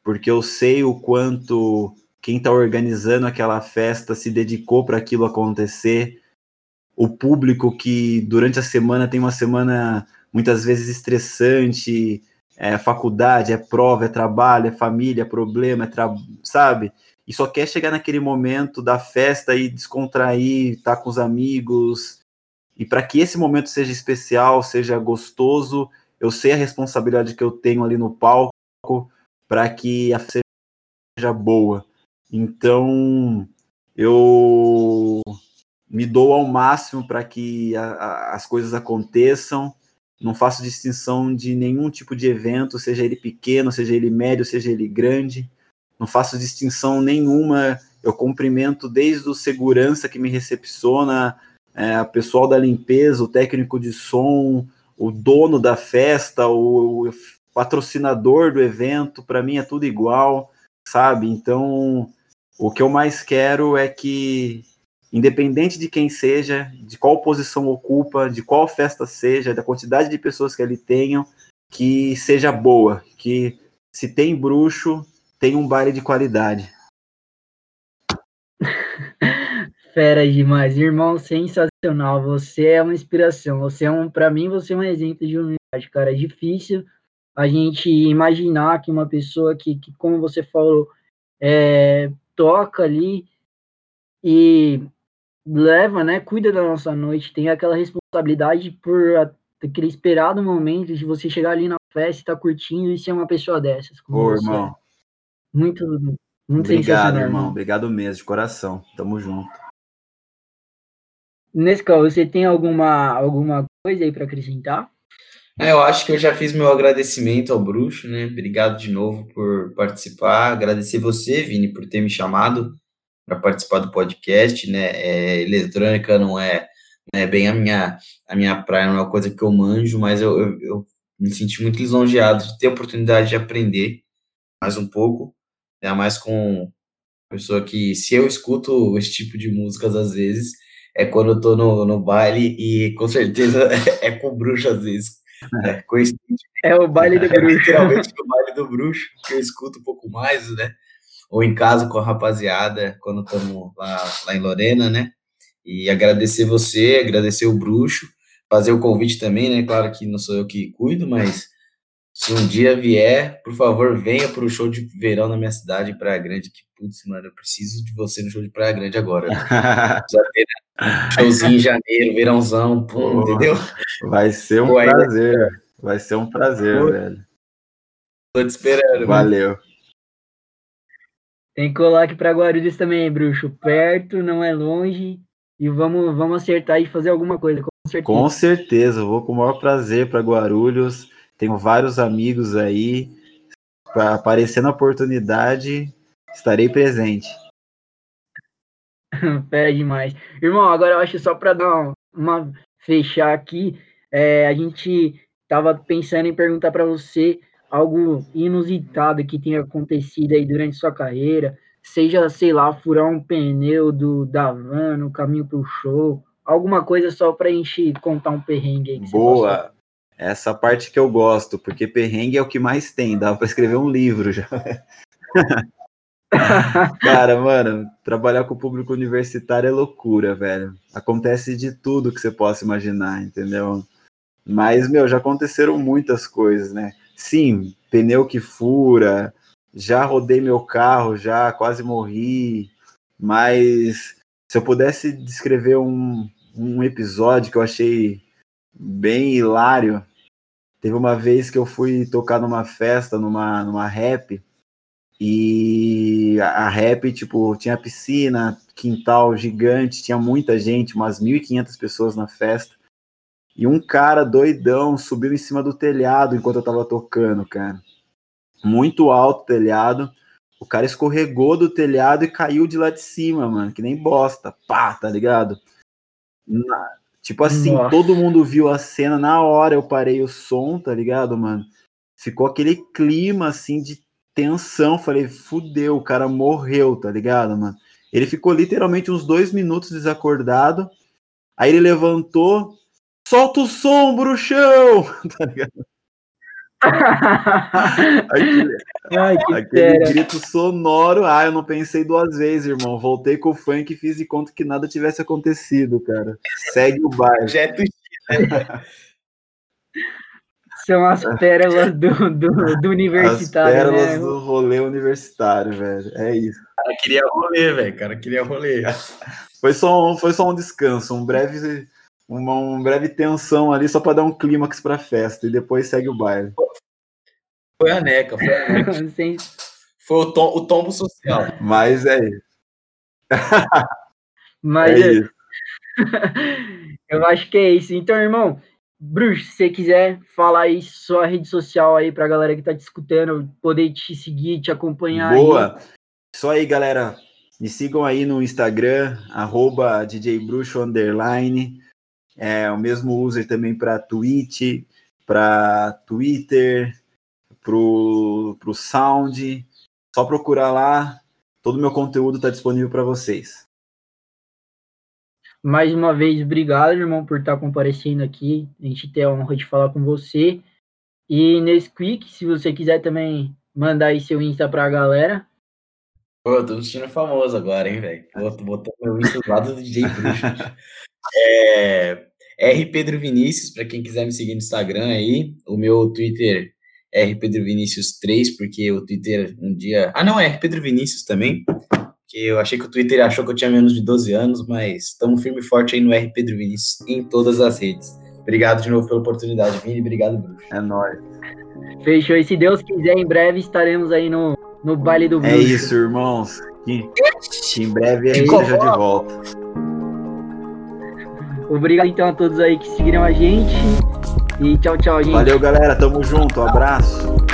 Speaker 3: porque eu sei o quanto quem está organizando aquela festa se dedicou para aquilo acontecer, o público que durante a semana tem uma semana muitas vezes estressante, é faculdade, é prova, é trabalho, é família, é problema, é tra... sabe? E só quer chegar naquele momento da festa e descontrair, estar tá com os amigos. E para que esse momento seja especial, seja gostoso, eu sei a responsabilidade que eu tenho ali no palco para que a festa seja boa. Então, eu me dou ao máximo para que a, a, as coisas aconteçam. Não faço distinção de nenhum tipo de evento, seja ele pequeno, seja ele médio, seja ele grande. Não faço distinção nenhuma. Eu cumprimento desde o segurança que me recepciona, é, o pessoal da limpeza, o técnico de som, o dono da festa, o, o patrocinador do evento. Para mim é tudo igual, sabe? Então o que eu mais quero é que, independente de quem seja, de qual posição ocupa, de qual festa seja, da quantidade de pessoas que ali tenham, que seja boa, que se tem bruxo, tem um baile de qualidade.
Speaker 1: Fera demais, irmão, sensacional. Você é uma inspiração. Você é um, para mim, você é um exemplo de humildade, cara. É difícil a gente imaginar que uma pessoa que, que como você falou, é, toca ali e leva, né, cuida da nossa noite, tem aquela responsabilidade por aquele esperado momento de você chegar ali na festa, estar tá curtindo e ser uma pessoa dessas.
Speaker 3: Ô, irmão.
Speaker 1: Muito, muito
Speaker 3: Obrigado, irmão. Obrigado mesmo, de coração. Tamo junto.
Speaker 1: Nescau, você tem alguma, alguma coisa aí para acrescentar?
Speaker 2: É, eu acho que eu já fiz meu agradecimento ao Bruxo, né? Obrigado de novo por participar. Agradecer você, Vini, por ter me chamado para participar do podcast, né? É, eletrônica não é, não é bem a minha, a minha praia, não é uma coisa que eu manjo, mas eu, eu, eu me senti muito lisonjeado de ter a oportunidade de aprender mais um pouco, ainda mais com pessoa que, se eu escuto esse tipo de músicas às vezes, é quando eu tô no, no baile e com certeza é com bruxo às vezes.
Speaker 1: É, é o baile do é bruxo.
Speaker 2: literalmente o baile do bruxo, que eu escuto um pouco mais, né? Ou em casa com a rapaziada, quando estamos lá, lá em Lorena, né? E agradecer você, agradecer o bruxo, fazer o convite também, né? Claro que não sou eu que cuido, mas se um dia vier, por favor, venha para o show de verão na minha cidade, Praia Grande. Que putz, mano, eu preciso de você no show de Praia Grande agora. Né? Já ter né? showzinho em janeiro, verãozão, pum, entendeu?
Speaker 3: Vai ser um Pô, prazer, ainda... vai ser um prazer, Pô, velho.
Speaker 2: Tô te esperando.
Speaker 3: Valeu. Mano.
Speaker 1: Tem que colar aqui para Guarulhos também, bruxo. Perto, não é longe. E vamos, vamos acertar e fazer alguma coisa, com certeza.
Speaker 3: Com certeza, vou com o maior prazer para Guarulhos tenho vários amigos aí. Para aparecer na oportunidade, estarei presente.
Speaker 1: Pé demais. Irmão, agora eu acho só para dar uma, fechar aqui, é, a gente tava pensando em perguntar para você algo inusitado que tenha acontecido aí durante sua carreira, seja, sei lá, furar um pneu do da van no caminho pro show, alguma coisa só pra gente contar um perrengue aí.
Speaker 3: Boa! Essa parte que eu gosto, porque perrengue é o que mais tem, dá para escrever um livro já. Cara, mano, trabalhar com o público universitário é loucura, velho. Acontece de tudo que você possa imaginar, entendeu? Mas, meu, já aconteceram muitas coisas, né? Sim, pneu que fura, já rodei meu carro, já quase morri. Mas se eu pudesse descrever um, um episódio que eu achei bem hilário. Teve uma vez que eu fui tocar numa festa, numa, numa rap, e a rap, tipo, tinha piscina, quintal gigante, tinha muita gente, umas 1.500 pessoas na festa. E um cara doidão subiu em cima do telhado enquanto eu tava tocando, cara. Muito alto o telhado. O cara escorregou do telhado e caiu de lá de cima, mano, que nem bosta. Pá, tá ligado? Na, Tipo assim, Nossa. todo mundo viu a cena, na hora eu parei o som, tá ligado, mano? Ficou aquele clima, assim, de tensão. Falei, fudeu, o cara morreu, tá ligado, mano? Ele ficou literalmente uns dois minutos desacordado. Aí ele levantou, solta o som, bruxão! Tá ligado? aquele, Ai, aquele grito sonoro. Ah, eu não pensei duas vezes, irmão. Voltei com o funk e fiz de conta que nada tivesse acontecido, cara. Segue o bairro.
Speaker 2: Né?
Speaker 1: São as pérolas do, do, do universitário.
Speaker 3: As pérolas né? do rolê universitário, velho. É isso.
Speaker 2: O cara queria rolê, velho. O cara queria rolê.
Speaker 3: Foi só, um, foi só um descanso, um breve uma, uma breve tensão ali só para dar um clímax para a festa e depois segue o baile.
Speaker 2: Foi a neca, foi a neca. foi o, tom, o tombo social.
Speaker 3: Mas é isso.
Speaker 1: Mas é isso. eu acho que é isso. Então, irmão, Bruce, se você quiser falar aí sua rede social aí pra galera que tá te escutando, poder te seguir, te acompanhar.
Speaker 3: Boa! Aí. Isso aí, galera. Me sigam aí no Instagram, arroba DJ Bruxo Underline. É o mesmo user também para Twitch, para Twitter, para o Sound. Só procurar lá. todo o meu conteúdo está disponível para vocês.
Speaker 1: Mais uma vez, obrigado, irmão, por estar comparecendo aqui. A gente tem a honra de falar com você. E nesse quick, se você quiser também mandar aí seu Insta pra galera.
Speaker 2: Pô, eu tô me sentindo famoso agora, hein, velho? Botando meu Insta do lado do DJ Bruxo. é, R Pedro Vinícius, para quem quiser me seguir no Instagram aí. O meu Twitter é R Pedro Vinícius 3, porque o Twitter um dia. Ah, não, é R Pedro Vinícius também que eu achei que o Twitter achou que eu tinha menos de 12 anos, mas estamos firme e forte aí no R Pedro Vinícius em todas as redes. Obrigado de novo pela oportunidade, Vini. Obrigado, Bruxo.
Speaker 3: É nóis.
Speaker 1: Fechou. E se Deus quiser, em breve estaremos aí no, no baile do
Speaker 3: Bruxo. É isso, irmãos. Que, que em breve a gente esteja de volta.
Speaker 1: Obrigado então a todos aí que seguiram a gente. E tchau, tchau, gente.
Speaker 3: Valeu, galera. Tamo junto. Um abraço.